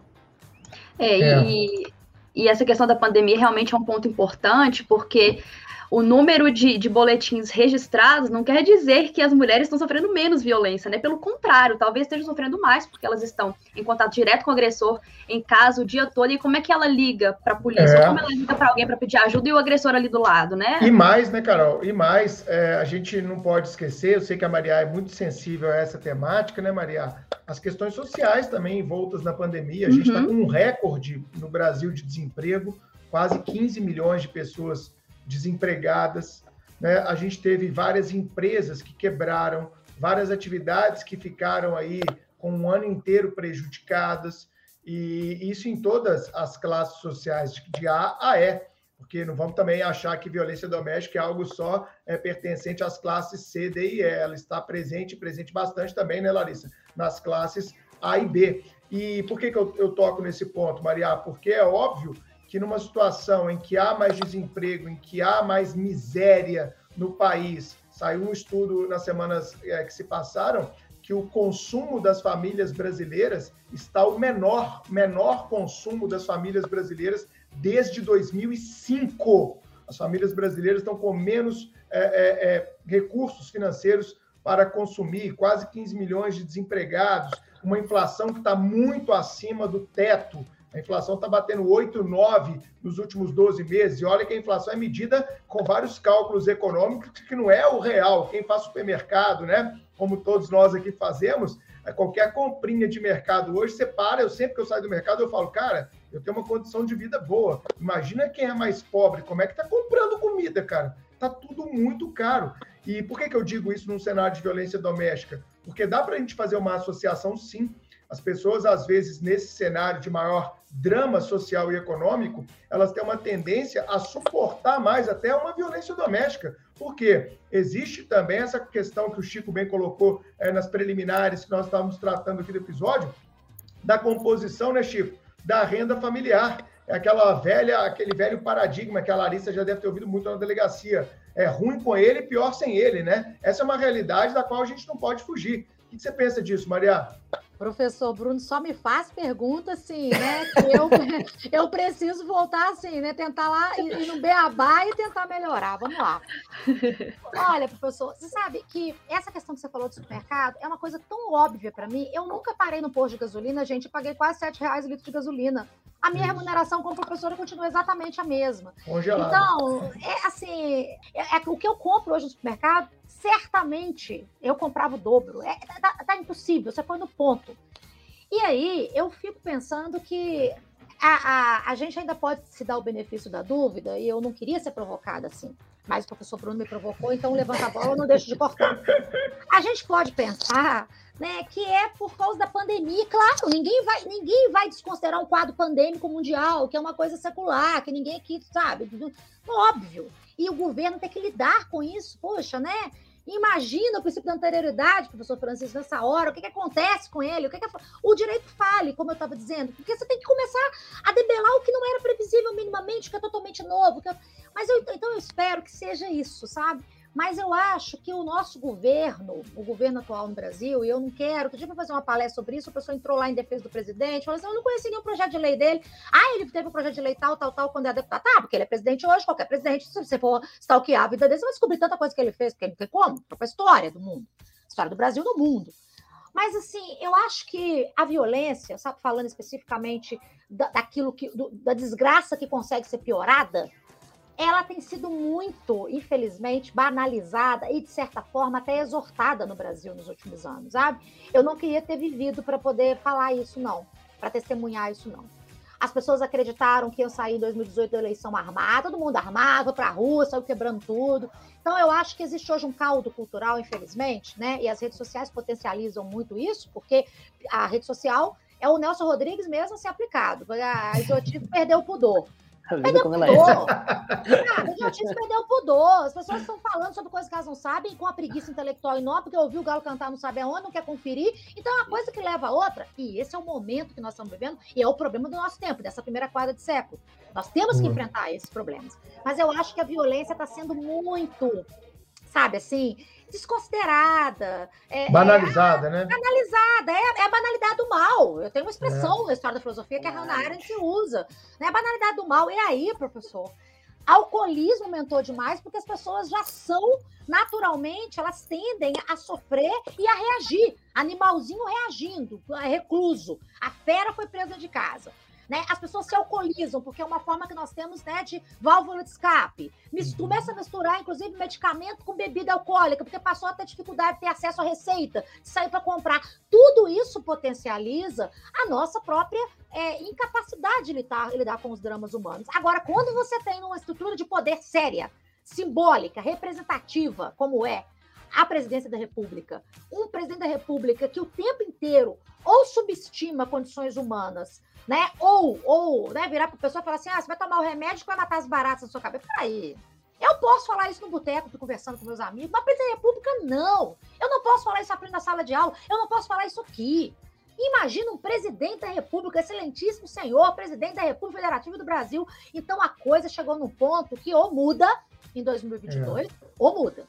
É, é. E, e essa questão da pandemia realmente é um ponto importante, porque o número de, de boletins registrados não quer dizer que as mulheres estão sofrendo menos violência, né? Pelo contrário, talvez estejam sofrendo mais, porque elas estão em contato direto com o agressor em casa o dia todo. E como é que ela liga para a polícia? É. Como ela liga para alguém para pedir ajuda e o agressor ali do lado, né? E mais, né, Carol? E mais, é, a gente não pode esquecer, eu sei que a Maria é muito sensível a essa temática, né, Maria? As questões sociais também envoltas na pandemia. A gente está uhum. com um recorde no Brasil de desemprego, quase 15 milhões de pessoas desempregadas. Né? A gente teve várias empresas que quebraram, várias atividades que ficaram aí com um ano inteiro prejudicadas, e isso em todas as classes sociais, de A a E, porque não vamos também achar que violência doméstica é algo só é, pertencente às classes C, D e E. Ela está presente, presente bastante também, né, Larissa, nas classes A e B. E por que, que eu, eu toco nesse ponto, Maria? Porque é óbvio que numa situação em que há mais desemprego, em que há mais miséria no país, saiu um estudo nas semanas é, que se passaram que o consumo das famílias brasileiras está o menor, menor consumo das famílias brasileiras desde 2005. As famílias brasileiras estão com menos é, é, é recursos financeiros para consumir, quase 15 milhões de desempregados, uma inflação que está muito acima do teto a inflação está batendo 8,9 nos últimos 12 meses. E olha que a inflação é medida com vários cálculos econômicos, que não é o real. Quem faz supermercado, né? Como todos nós aqui fazemos, é qualquer comprinha de mercado hoje, você para, eu sempre que eu saio do mercado, eu falo, cara, eu tenho uma condição de vida boa. Imagina quem é mais pobre, como é que tá comprando comida, cara? Tá tudo muito caro. E por que, que eu digo isso num cenário de violência doméstica? Porque dá para a gente fazer uma associação, sim, as pessoas, às vezes, nesse cenário de maior drama social e econômico, elas têm uma tendência a suportar mais até uma violência doméstica. Porque existe também essa questão que o Chico bem colocou é, nas preliminares que nós estávamos tratando aqui do episódio, da composição, né, Chico? Da renda familiar. É aquela velha, aquele velho paradigma que a Larissa já deve ter ouvido muito na delegacia. É ruim com ele, pior sem ele, né? Essa é uma realidade da qual a gente não pode fugir. O que você pensa disso, Maria? Professor Bruno, só me faz pergunta assim, né? Eu, eu preciso voltar assim, né? Tentar lá ir, ir no Beabá e tentar melhorar. Vamos lá. Olha, professor, você sabe que essa questão que você falou do supermercado é uma coisa tão óbvia para mim. Eu nunca parei no posto de gasolina, gente, eu paguei quase sete reais o litro de gasolina. A minha remuneração como professora continua exatamente a mesma. Congelado. Então, é assim, é, é, o que eu compro hoje no supermercado certamente eu comprava o dobro. É, tá, tá, impossível, você põe no ponto. E aí eu fico pensando que a, a, a gente ainda pode se dar o benefício da dúvida, e eu não queria ser provocada assim, mas o professor Bruno me provocou, então levanta a bola, não deixo de cortar. A gente pode pensar né, que é por causa da pandemia. Claro, ninguém vai, ninguém vai desconsiderar um quadro pandêmico mundial, que é uma coisa secular, que ninguém aqui sabe. Óbvio. E o governo tem que lidar com isso, poxa, né? Imagina o princípio da anterioridade, professor Francisco, nessa hora, o que, que acontece com ele, o que, que o direito fale, como eu estava dizendo, porque você tem que começar a debelar o que não era previsível minimamente, que é totalmente novo. Que é... Mas eu, então eu espero que seja isso, sabe? Mas eu acho que o nosso governo, o governo atual no Brasil, e eu não quero, que dia para fazer uma palestra sobre isso, a pessoa entrou lá em defesa do presidente, falou assim: eu não conheci nenhum projeto de lei dele. Ah, ele teve um projeto de lei tal, tal, tal, quando é deputado. Tá, porque ele é presidente hoje, qualquer presidente, se você for stalkear a vida dele, você vai descobrir tanta coisa que ele fez, porque não tem como, para a história do mundo, história do Brasil no mundo. Mas, assim, eu acho que a violência, sabe, falando especificamente da, daquilo que, do, da desgraça que consegue ser piorada, ela tem sido muito, infelizmente, banalizada e, de certa forma, até exortada no Brasil nos últimos anos, sabe? Eu não queria ter vivido para poder falar isso, não, para testemunhar isso, não. As pessoas acreditaram que eu saí em 2018 da eleição armada, todo mundo armado, para a rua, saiu quebrando tudo. Então, eu acho que existe hoje um caldo cultural, infelizmente, né? E as redes sociais potencializam muito isso, porque a rede social é o Nelson Rodrigues mesmo se aplicado. A idiotice perdeu o pudor. Perdeu o é. pudor. Cara, o idiotice perdeu o pudor. As pessoas estão falando sobre coisas que elas não sabem, com a preguiça intelectual enorme, porque ouviu o Galo cantar, não sabe aonde, não quer conferir. Então, é uma coisa que leva a outra. E esse é o momento que nós estamos vivendo, e é o problema do nosso tempo, dessa primeira quadra de século. Nós temos que uhum. enfrentar esses problemas. Mas eu acho que a violência está sendo muito, sabe assim, desconsiderada. É, banalizada, é, né? Banalizada, é, é, a banalidade do mal. Eu tenho uma expressão é. na história da filosofia que a Hannah Arendt usa. Né? A banalidade do mal. E aí, professor? Alcoolismo aumentou demais porque as pessoas já são, naturalmente, elas tendem a sofrer e a reagir. Animalzinho reagindo, recluso. A fera foi presa de casa. Né? As pessoas se alcoolizam, porque é uma forma que nós temos né, de válvula de escape. Uhum. começa a misturar, inclusive, medicamento com bebida alcoólica, porque passou a ter dificuldade de ter acesso à receita, de sair para comprar. Tudo isso potencializa a nossa própria é, incapacidade de lidar, lidar com os dramas humanos. Agora, quando você tem uma estrutura de poder séria, simbólica, representativa, como é a presidência da República, um presidente da República que o tempo inteiro ou subestima condições humanas, né? Ou, ou né, virar para a pessoa e falar assim: ah, você vai tomar o remédio que vai matar as baratas na sua cabeça. Peraí. Eu posso falar isso no boteco, conversando com meus amigos, mas presidente da República, não. Eu não posso falar isso aprendendo na sala de aula, eu não posso falar isso aqui. Imagina um presidente da República, excelentíssimo senhor, presidente da República Federativa do Brasil. Então a coisa chegou num ponto que ou muda em 2022 é. ou muda.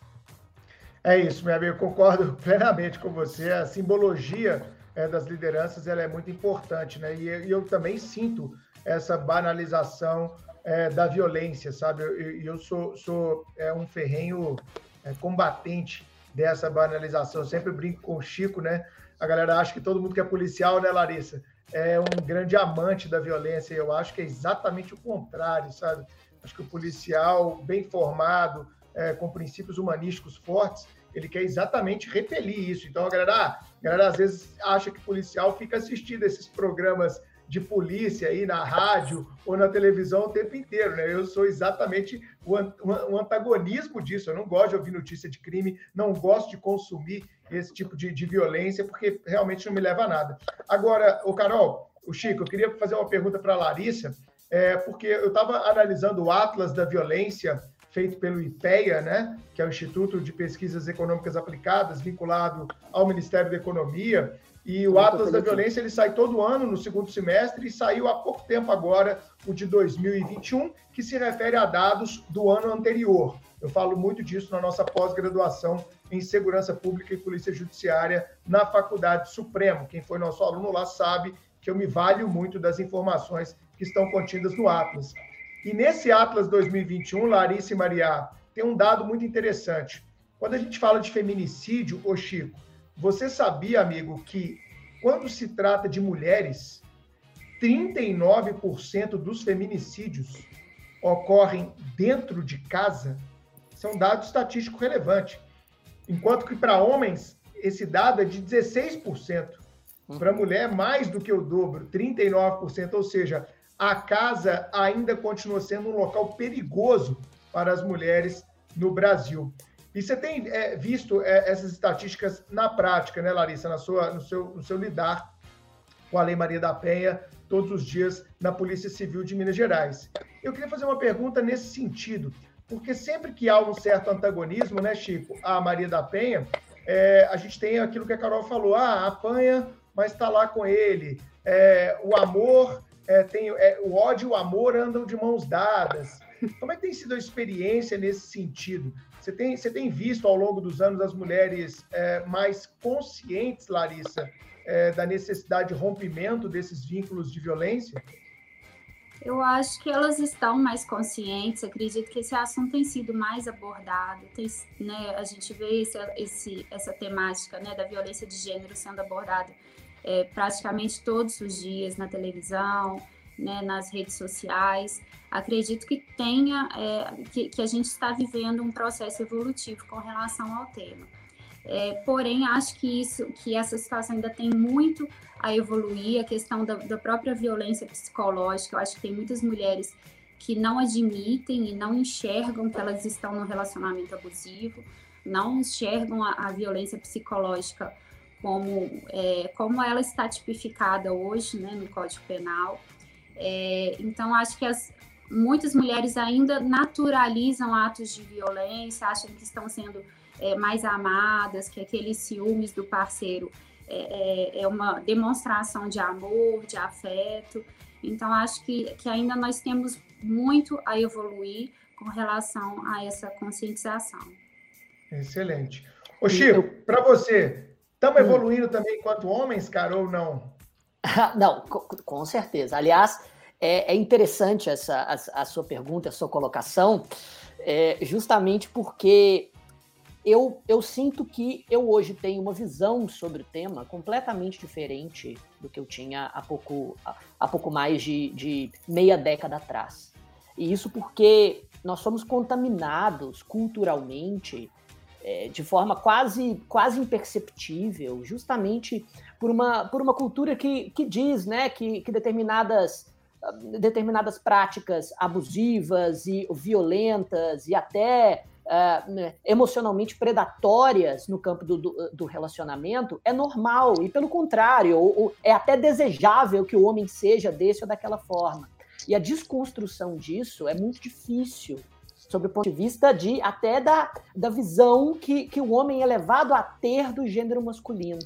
É isso, meu amigo, concordo plenamente com você. A simbologia é, das lideranças ela é muito importante, né? E, e eu também sinto essa banalização é, da violência, sabe? E eu, eu, sou, sou é, um ferrenho é, combatente dessa banalização. Eu sempre brinco com o Chico, né? A galera acha que todo mundo que é policial, né, Larissa? É um grande amante da violência. Eu acho que é exatamente o contrário, sabe? Acho que o policial bem formado, é, com princípios humanísticos fortes, ele quer exatamente repelir isso. Então, a galera, ah, a galera às vezes acha que policial fica assistindo esses programas de polícia aí na rádio ou na televisão o tempo inteiro, né? Eu sou exatamente o, o, antagonismo disso. Eu não gosto de ouvir notícia de crime, não gosto de consumir esse tipo de, de violência, porque realmente não me leva a nada. Agora, o Carol, o Chico, eu queria fazer uma pergunta para a Larissa, é, porque eu estava analisando o Atlas da Violência feito pelo IPEA, né, que é o Instituto de Pesquisas Econômicas Aplicadas, vinculado ao Ministério da Economia. E o Atlas da Violência ele sai todo ano no segundo semestre e saiu há pouco tempo agora o de 2021, que se refere a dados do ano anterior. Eu falo muito disso na nossa pós-graduação em Segurança Pública e Polícia Judiciária na Faculdade Supremo. Quem foi nosso aluno lá sabe que eu me valho muito das informações que estão contidas no Atlas. E nesse Atlas 2021, Larissa e Maria, tem um dado muito interessante. Quando a gente fala de feminicídio, ô Chico, você sabia, amigo, que quando se trata de mulheres, 39% dos feminicídios ocorrem dentro de casa? Isso é um dado estatístico relevante. Enquanto que para homens, esse dado é de 16%. Para mulher, mais do que o dobro, 39%. Ou seja, a casa ainda continua sendo um local perigoso para as mulheres no Brasil. E você tem é, visto é, essas estatísticas na prática, né, Larissa, na sua, no, seu, no seu lidar com a Lei Maria da Penha todos os dias na Polícia Civil de Minas Gerais. Eu queria fazer uma pergunta nesse sentido, porque sempre que há um certo antagonismo, né, Chico, a Maria da Penha, é, a gente tem aquilo que a Carol falou, ah, apanha, mas está lá com ele. É, o amor é, tem, é, o ódio e o amor andam de mãos dadas. Como é que tem sido a experiência nesse sentido? Você tem, você tem visto ao longo dos anos as mulheres é, mais conscientes, Larissa, é, da necessidade de rompimento desses vínculos de violência? Eu acho que elas estão mais conscientes, acredito que esse assunto tem sido mais abordado, tem, né, a gente vê esse, esse, essa temática né, da violência de gênero sendo abordada é, praticamente todos os dias na televisão, né, nas redes sociais. Acredito que tenha, é, que, que, a gente está vivendo um processo evolutivo com relação ao tema. É, porém, acho que isso, que essa situação ainda tem muito a evoluir, a questão da, da própria violência psicológica. Eu acho que tem muitas mulheres que não admitem e não enxergam que elas estão no relacionamento abusivo, não enxergam a, a violência psicológica como, é, como ela está tipificada hoje né, no Código Penal. É, então, acho que as, muitas mulheres ainda naturalizam atos de violência, acham que estão sendo é, mais amadas, que aqueles ciúmes do parceiro é, é, é uma demonstração de amor, de afeto. Então, acho que, que ainda nós temos muito a evoluir com relação a essa conscientização. Excelente. Ô, Chico, para você, estamos hum. evoluindo também enquanto homens, cara, ou não? não, com, certeza. Aliás, é, é interessante essa a, a, sua pergunta, a sua colocação, é, justamente porque eu, eu sinto que eu hoje tenho uma visão sobre o tema completamente diferente do que eu tinha há pouco, há pouco mais de, de meia década atrás. E isso porque nós somos contaminados culturalmente é, de forma quase, quase imperceptível, justamente por uma, por uma cultura que, que diz né, que, que determinadas, determinadas práticas abusivas e violentas e até uh, emocionalmente predatórias no campo do, do, do, relacionamento é normal, e pelo contrário, ou, ou é até desejável que o homem seja desse ou daquela forma. E a desconstrução disso é muito difícil, sob o ponto de vista de até da, da visão que, que o homem é levado a ter do gênero masculino.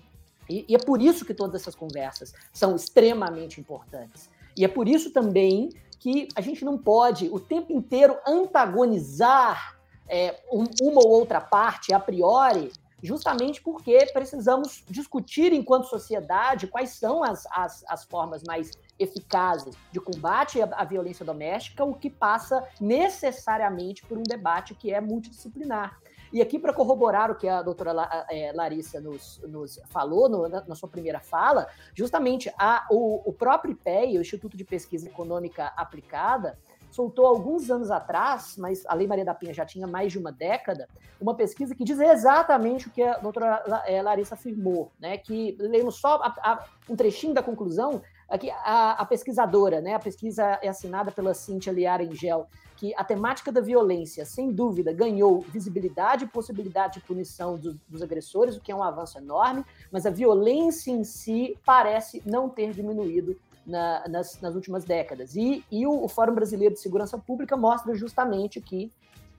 E, e, é por isso que todas essas conversas são extremamente importantes. E é por isso também que a gente não pode o tempo inteiro antagonizar é, um, uma ou outra parte a priori, justamente porque precisamos discutir enquanto sociedade quais são as, as, as formas mais eficazes de combate à, à, violência doméstica, o que passa necessariamente por um debate que é multidisciplinar. E aqui, para corroborar o que a doutora é, Larissa nos, nos falou no, na, na, sua primeira fala, justamente a, o, o próprio IPEA, o Instituto de Pesquisa Econômica Aplicada, soltou alguns anos atrás, mas a Lei Maria da Penha já tinha mais de uma década, uma pesquisa que diz exatamente o que a doutora eh, Larissa afirmou, né? Que lemos só a, a, um trechinho da conclusão, aqui a, a, pesquisadora, né? A pesquisa é assinada pela Cíntia Liara Engel, que a temática da violência, sem dúvida, ganhou visibilidade e possibilidade de punição dos, dos agressores, o que é um avanço enorme, mas a violência em si parece não ter diminuído na, nas, nas, últimas décadas. E, e o, o, Fórum Brasileiro de Segurança Pública mostra justamente que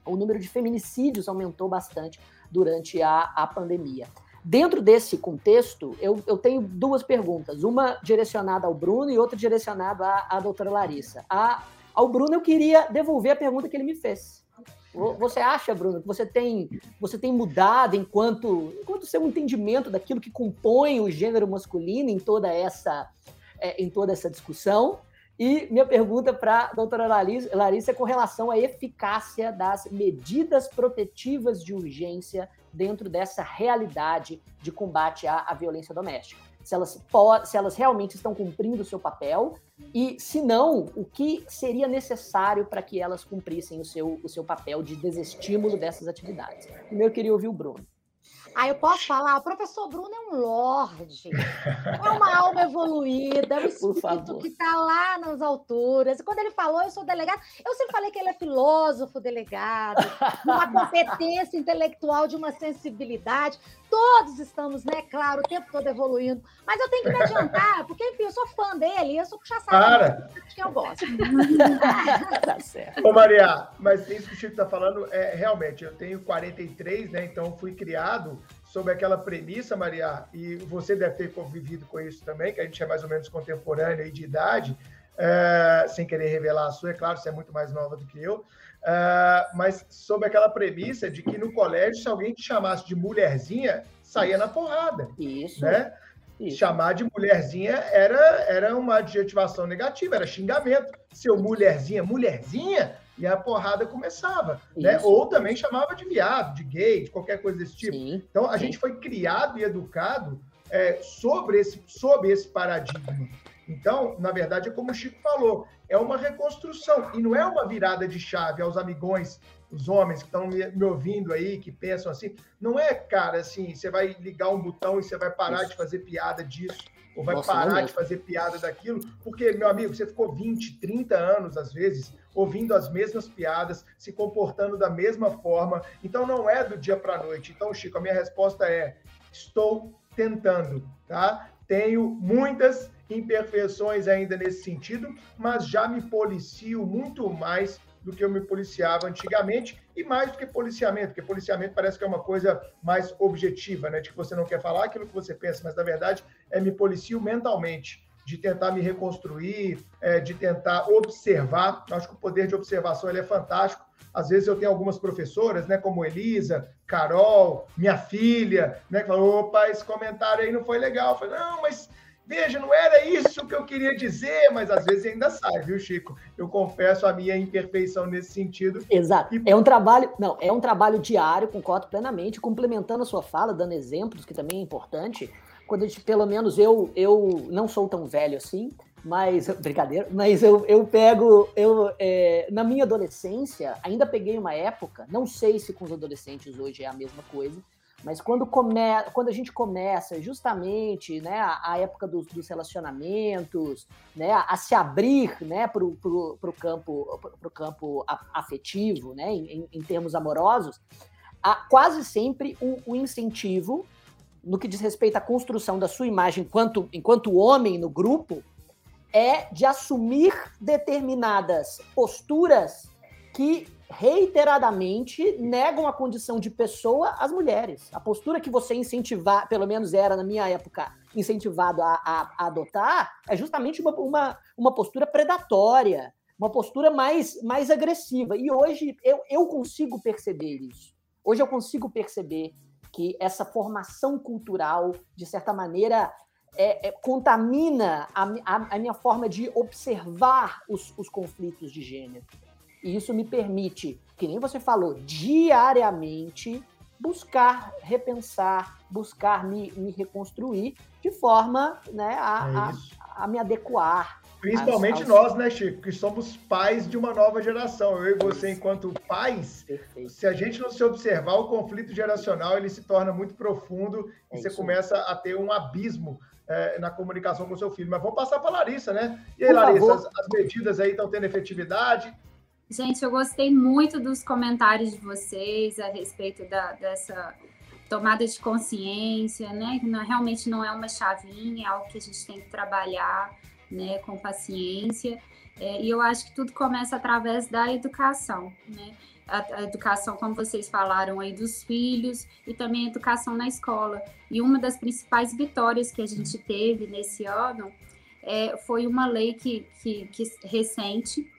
o número de feminicídios aumentou bastante durante a, a pandemia. Dentro desse contexto, eu, eu, tenho duas perguntas, uma direcionada ao Bruno e outra direcionada à, à doutora Larissa. A, ao Bruno, eu queria devolver a pergunta que ele me fez. Você acha, Bruno, que você tem, você tem mudado enquanto, enquanto seu entendimento daquilo que compõe o gênero masculino em toda essa é, em toda essa discussão. E minha pergunta para a doutora Larissa é com relação à eficácia das medidas protetivas de urgência dentro dessa realidade de combate à, à violência doméstica. Se elas, se elas realmente estão cumprindo o seu papel e, se não, o que seria necessário para que elas cumprissem o seu, o seu papel de desestímulo dessas atividades. Primeiro, eu queria ouvir o Bruno. Aí eu posso falar, o professor Bruno é um lorde, é uma alma evoluída, é um espírito que está lá nas alturas. E quando ele falou, eu sou delegado, eu sempre falei que ele é filósofo delegado, uma competência intelectual, de uma sensibilidade. Todos estamos, né, claro, o tempo todo evoluindo. Mas eu tenho que me adiantar, porque, enfim, eu sou fã dele, eu sou puxa-saco. Para! Que eu gosto. tá certo. Ô, Maria, mas isso que o Chico está falando, é realmente, eu tenho 43, né, então fui criado sobre aquela premissa, Maria, e você deve ter convivido com isso também, que a gente é mais ou menos contemporâneo e de idade, é, sem querer revelar a sua, é claro, você é muito mais nova do que eu, uh, mas sob aquela premissa de que no colégio, se alguém te chamasse de mulherzinha, saía na porrada. Isso. Né? Isso. Chamar de mulherzinha era, era uma adjetivação negativa, era xingamento. Seu mulherzinha, mulherzinha, e a porrada começava. Né? Ou também chamava de viado, de gay, de qualquer coisa desse tipo. Sim. Então a Sim. gente foi criado e educado é, sobre, esse, sobre esse paradigma. Então, na verdade, é como o Chico falou, é uma reconstrução e não é uma virada de chave aos amigões, os homens que estão me, me, ouvindo aí, que pensam assim. Não é, cara, assim, você vai ligar um botão e você vai parar Isso. de fazer piada disso, ou vai Nossa, parar de fazer piada daquilo, porque, meu amigo, você ficou 20, 30 anos, às vezes, ouvindo as mesmas piadas, se comportando da mesma forma. Então, não é do dia para a noite. Então, Chico, a minha resposta é: estou tentando, tá? Tenho muitas imperfeições ainda nesse sentido, mas já me policio muito mais do que eu me policiava antigamente, e mais do que policiamento, porque policiamento parece que é uma coisa mais objetiva, né? De que você não quer falar aquilo que você pensa, mas na verdade é me policio mentalmente, de tentar me reconstruir, é, de tentar observar. Eu acho que o poder de observação ele é fantástico. Às vezes eu tenho algumas professoras, né, como Elisa, Carol, minha filha, né, que falam, opa, esse comentário aí não foi legal. Eu falei, não, mas Veja, não era isso que eu queria dizer, mas às vezes ainda sai, viu, Chico? Eu confesso a minha imperfeição nesse sentido. Exato. E... É um trabalho, não, é um trabalho diário, concordo plenamente, complementando a sua fala, dando exemplos, que também é importante. Quando a gente, pelo menos eu, eu não sou tão velho assim, mas brincadeira, mas eu, eu pego, eu é, na minha adolescência ainda peguei uma época, não sei se com os adolescentes hoje é a mesma coisa, mas quando, come, quando a gente começa justamente né, a, época dos, dos, relacionamentos, né, a, a, se abrir né, para o campo, pro campo afetivo, né, em, em termos amorosos, há quase sempre o, o, incentivo no que diz respeito à construção da sua imagem enquanto, enquanto homem no grupo é de assumir determinadas posturas que reiteradamente negam a condição de pessoa às mulheres. A postura que você incentivar, pelo menos era na minha época, incentivado a, a, a adotar, é justamente uma, uma, uma postura predatória, uma postura mais, mais agressiva. E hoje eu, eu consigo perceber isso. Hoje eu consigo perceber que essa formação cultural, de certa maneira, é, é, contamina a, a, a, minha forma de observar os, os conflitos de gênero. E isso me permite, que nem você falou, diariamente buscar repensar, buscar me, me reconstruir de forma né, a, é a, a, me adequar. Principalmente aos... nós, né, Chico, que somos pais de uma nova geração. Eu e você, enquanto pais, Perfeito. se a gente não se observar, o conflito geracional ele se torna muito profundo é e você começa a ter um abismo é, na comunicação com o seu filho. Mas vamos passar para a Larissa, né? E aí, Por Larissa, as, as medidas aí estão tendo efetividade? Gente, eu gostei muito dos comentários de vocês a respeito da, dessa tomada de consciência, né? Que realmente não é uma chavinha, é algo que a gente tem que trabalhar, né? Com paciência. É, e eu acho que tudo começa através da educação, né? A, a, educação, como vocês falaram aí, dos filhos e também a educação na escola. E uma das principais vitórias que a gente teve nesse ano é, foi uma lei que, que, que recente,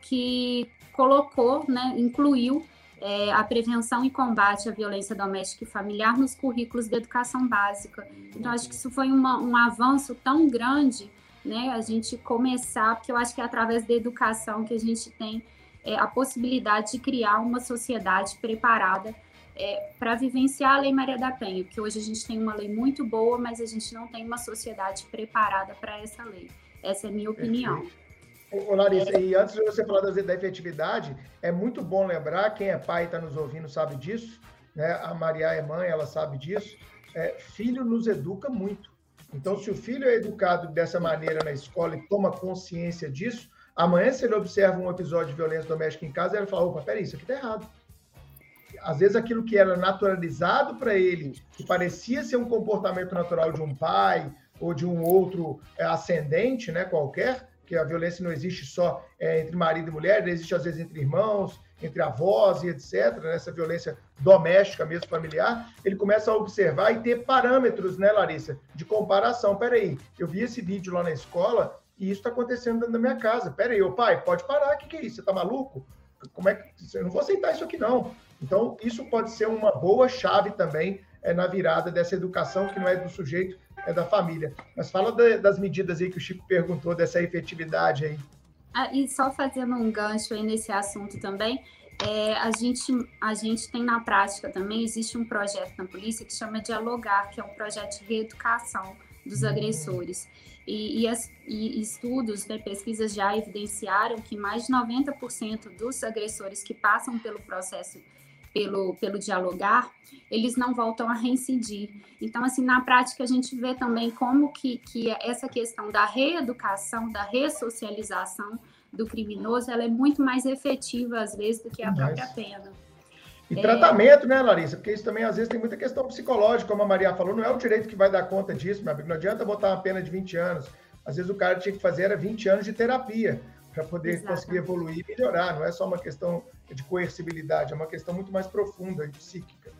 que colocou, né, incluiu é, a prevenção e combate à violência doméstica e familiar nos currículos da educação básica. Então, acho que isso foi uma, um avanço tão grande, né, a gente começar, porque eu acho que é através da educação que a gente tem é, a possibilidade de criar uma sociedade preparada é, para vivenciar a Lei Maria da Penha, porque hoje a gente tem uma lei muito boa, mas a gente não tem uma sociedade preparada para essa lei. Essa é a minha opinião. Perfeito. Ô, Larissa, e antes de você falar da efetividade, é muito bom lembrar, quem é pai e está nos ouvindo sabe disso, né? a Maria é mãe, ela sabe disso, é, filho nos educa muito. Então, se o filho é educado dessa maneira na escola e toma consciência disso, amanhã, se ele observa um episódio de violência doméstica em casa, ele fala: opa, peraí, isso aqui está errado. Às vezes, aquilo que era naturalizado para ele, que parecia ser um comportamento natural de um pai ou de um outro é, ascendente, né, qualquer, que a violência não existe só é, entre marido e mulher, existe às vezes entre irmãos, entre avós e etc., né, essa violência doméstica, mesmo familiar, ele começa a observar e ter parâmetros, né, Larissa, de comparação. Peraí, eu vi esse vídeo lá na escola e isso está acontecendo dentro da minha casa. Peraí, ô pai, pode parar, o que, que é isso? Você está maluco? como é que eu não vou aceitar isso aqui não. Então, isso pode ser uma boa chave também é, na virada dessa educação que não é do sujeito, é da família. Mas fala de, das medidas aí que o Chico perguntou, dessa efetividade aí. Ah, e só fazendo um gancho aí nesse assunto também, é, a, gente, a gente tem na prática também, existe um projeto na polícia que chama Dialogar, que é um projeto de reeducação dos agressores. E, e, as, e estudos, né, pesquisas já evidenciaram que mais de 90% dos agressores que passam pelo processo pelo, pelo dialogar, eles não voltam a reincidir. Então, assim, na prática, a gente vê também como que, que essa questão da reeducação, da ressocialização do criminoso, ela é muito mais efetiva, às vezes, do que a própria pena. E é... tratamento, né, Larissa? Porque isso também, às vezes, tem muita questão psicológica, como a Maria falou, não é o direito que vai dar conta disso, meu amigo. Não adianta botar uma pena de 20 anos. Às vezes o cara tinha que fazer era 20 anos de terapia para poder Exato. conseguir evoluir e melhorar. Não é só uma questão de coercibilidade, é uma questão muito mais profunda e psíquica.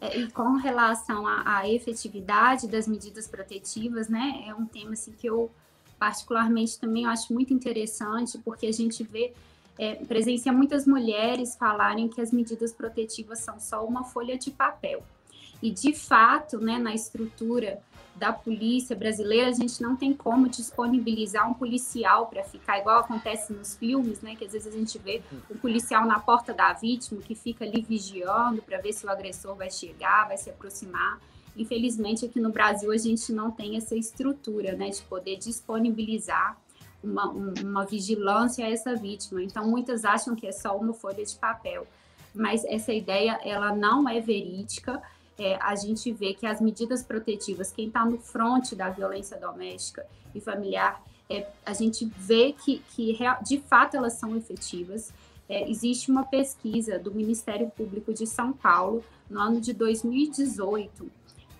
É, e com relação à, à, efetividade das medidas protetivas, né, é um tema assim, que eu particularmente também acho muito interessante, porque a gente vê, é, presencia muitas mulheres falarem que as medidas protetivas são só uma folha de papel. E, de fato, né, na estrutura da polícia brasileira, a gente não tem como disponibilizar um policial para ficar igual acontece nos filmes, né? Que às vezes a gente vê o um policial na porta da vítima que fica ali vigiando para ver se o agressor vai chegar, vai se aproximar. Infelizmente, aqui no Brasil, a gente não tem essa estrutura, né, de poder disponibilizar uma, uma vigilância a essa vítima. Então, muitas acham que é só uma folha de papel, mas essa ideia ela não é verídica é, a gente vê que as medidas protetivas, quem está no fronte da violência doméstica e familiar, é, a gente vê que, que de fato elas são efetivas. É, existe uma pesquisa do Ministério Público de São Paulo, no ano de 2018,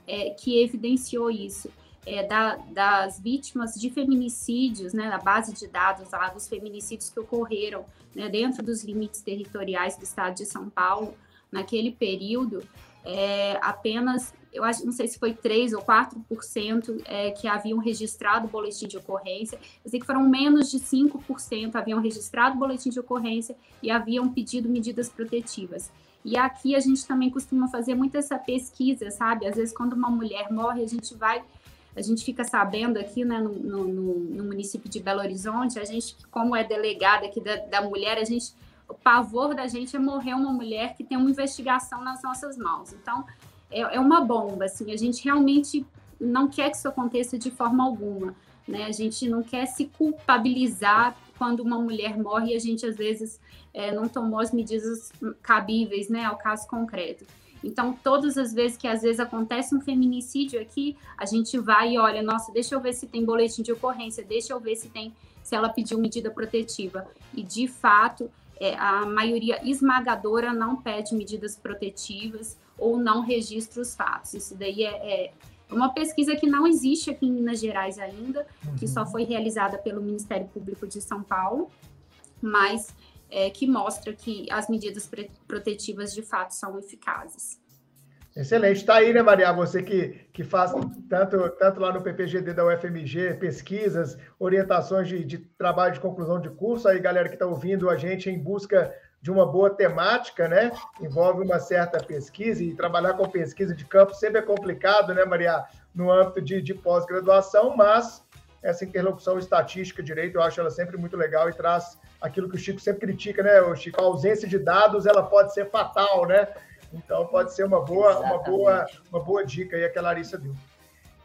é, que evidenciou isso. É, da, das vítimas de feminicídios, né, na base de dados lá, dos feminicídios que ocorreram né, dentro dos limites territoriais do estado de São Paulo, naquele período, é, apenas, eu acho, não sei se foi 3 ou 4% é, que haviam registrado boletim de ocorrência, eu sei que foram menos de 5% haviam registrado boletim de ocorrência e haviam pedido medidas protetivas. E aqui a gente também costuma fazer muito essa pesquisa, sabe? Às vezes, quando uma mulher morre, a gente vai a gente fica sabendo aqui né, no, no, no, município de Belo Horizonte, a gente, como é delegada aqui da, da mulher, a gente o pavor da gente é morrer uma mulher que tem uma investigação nas nossas mãos. Então, é, é uma bomba, assim, a gente realmente não quer que isso aconteça de forma alguma, né? A gente não quer se culpabilizar quando uma mulher morre e a gente, às vezes, é, não tomou as medidas cabíveis, né, ao caso concreto. Então, todas as vezes que às vezes acontece um feminicídio aqui, a gente vai e olha, nossa, deixa eu ver se tem boletim de ocorrência, deixa eu ver se tem, se ela pediu medida protetiva. E de fato, é, a maioria esmagadora não pede medidas protetivas ou não registra os fatos. Isso daí é, é uma pesquisa que não existe aqui em Minas Gerais ainda, uhum. que só uhum. foi realizada pelo Ministério Público de São Paulo, mas é, que mostra que as medidas protetivas de fato são eficazes. Excelente. Está aí, né, Maria? Você que, que faz tanto, tanto lá no PPGD da UFMG, pesquisas, orientações de, de trabalho de conclusão de curso. Aí, galera que está ouvindo a gente em busca de uma boa temática, né? Envolve uma certa pesquisa e trabalhar com pesquisa de campo sempre é complicado, né, Maria? No âmbito de, de pós-graduação, mas essa interlocução estatística, direito, eu acho ela sempre muito legal e traz aquilo que o Chico sempre critica, né, o Chico? A ausência de dados, ela pode ser fatal, né? Então pode ser uma boa, uma boa, uma boa dica aí que a Larissa deu.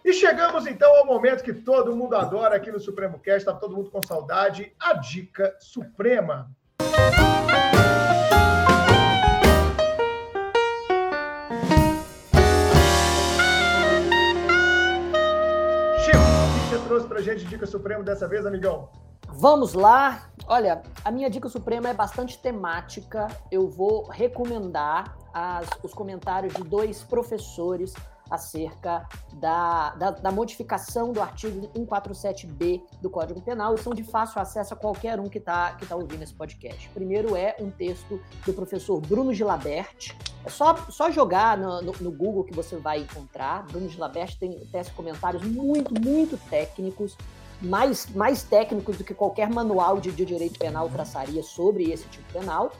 E chegamos então ao momento que todo mundo adora aqui no Supremo Cast, está todo mundo com saudade, a dica suprema. Chico, o que você trouxe para gente dica suprema dessa vez, amigão? Vamos lá. Olha, a minha dica suprema é bastante temática. Eu vou recomendar as, os comentários de dois professores acerca da, da, da, modificação do artigo 147b do Código Penal e são de fácil acesso a qualquer um que está que tá ouvindo esse podcast. Primeiro é um texto do professor Bruno Gilabert. É só, só jogar no, no, no Google que você vai encontrar. Bruno Gilabert tem tece comentários muito, muito técnicos mais, mais técnicos do que qualquer manual de, de direito penal traçaria sobre esse tipo penal.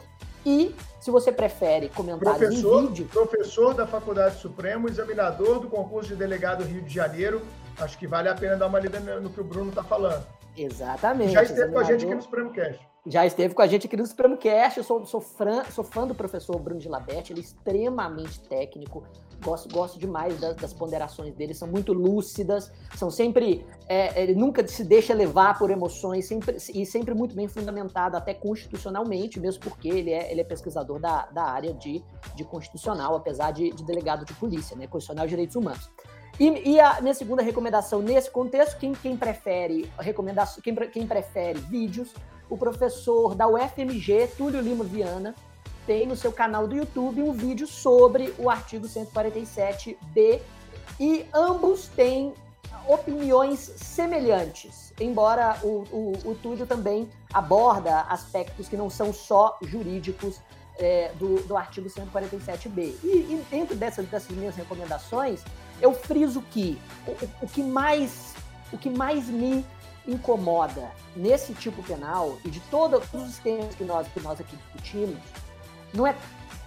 E, se você prefere professor, em vídeo... Professor da Faculdade Suprema, examinador do concurso de delegado Rio de Janeiro. Acho que vale a pena dar uma lida no que o Bruno está falando. Exatamente. Já esteve com a gente aqui no Supremo Cast. Já esteve com a gente aqui no Supremo Cast. Eu sou, sou, fã, sou fã do professor Bruno de Laberte. Ele é extremamente técnico. Gosto, gosto demais das, das ponderações dele. São muito lúcidas. São sempre... É, ele nunca se deixa levar por emoções. Sempre, e sempre muito bem fundamentado, até constitucionalmente, mesmo porque ele é, ele é pesquisador da, da área de, de constitucional, apesar de, de delegado de polícia, né? Constitucional e Direitos Humanos. E, e, a minha segunda recomendação nesse contexto, quem, quem prefere recomendação, quem, quem prefere vídeos, o professor da UFMG, Túlio Lima Viana, tem no seu canal do YouTube um vídeo sobre o artigo 147b e ambos têm opiniões semelhantes, embora o, o, o Túlio também aborda aspectos que não são só jurídicos é, do, do artigo 147b. E, e dentro dessas, dessas minhas recomendações, eu friso que o, o, que mais o que mais me incomoda nesse tipo penal e de todos os temas que nós que nós aqui discutimos não é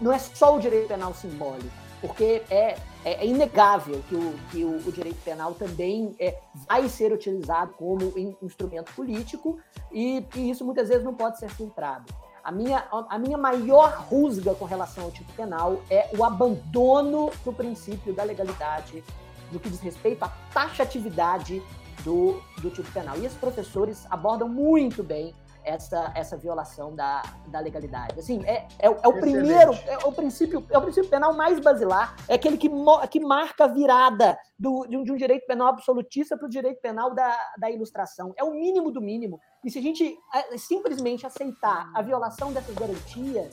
não é só o direito penal simbólico porque é, é, é inegável que, o, que o, o direito penal também é, vai ser utilizado como instrumento político e, e isso muitas vezes não pode ser filtrado. A minha, a minha maior rusga com relação ao tipo penal é o abandono do princípio da legalidade no que diz respeito à taxatividade do, do tipo penal. E esses professores abordam muito bem essa, essa violação da, da legalidade. Assim, é, é, é o primeiro, é o princípio, é o princípio penal mais basilar, é aquele que, que marca a virada do, de, um, de um direito penal absolutista para o direito penal da, da ilustração. É o mínimo do mínimo. E se a gente é, simplesmente aceitar a violação dessas garantias,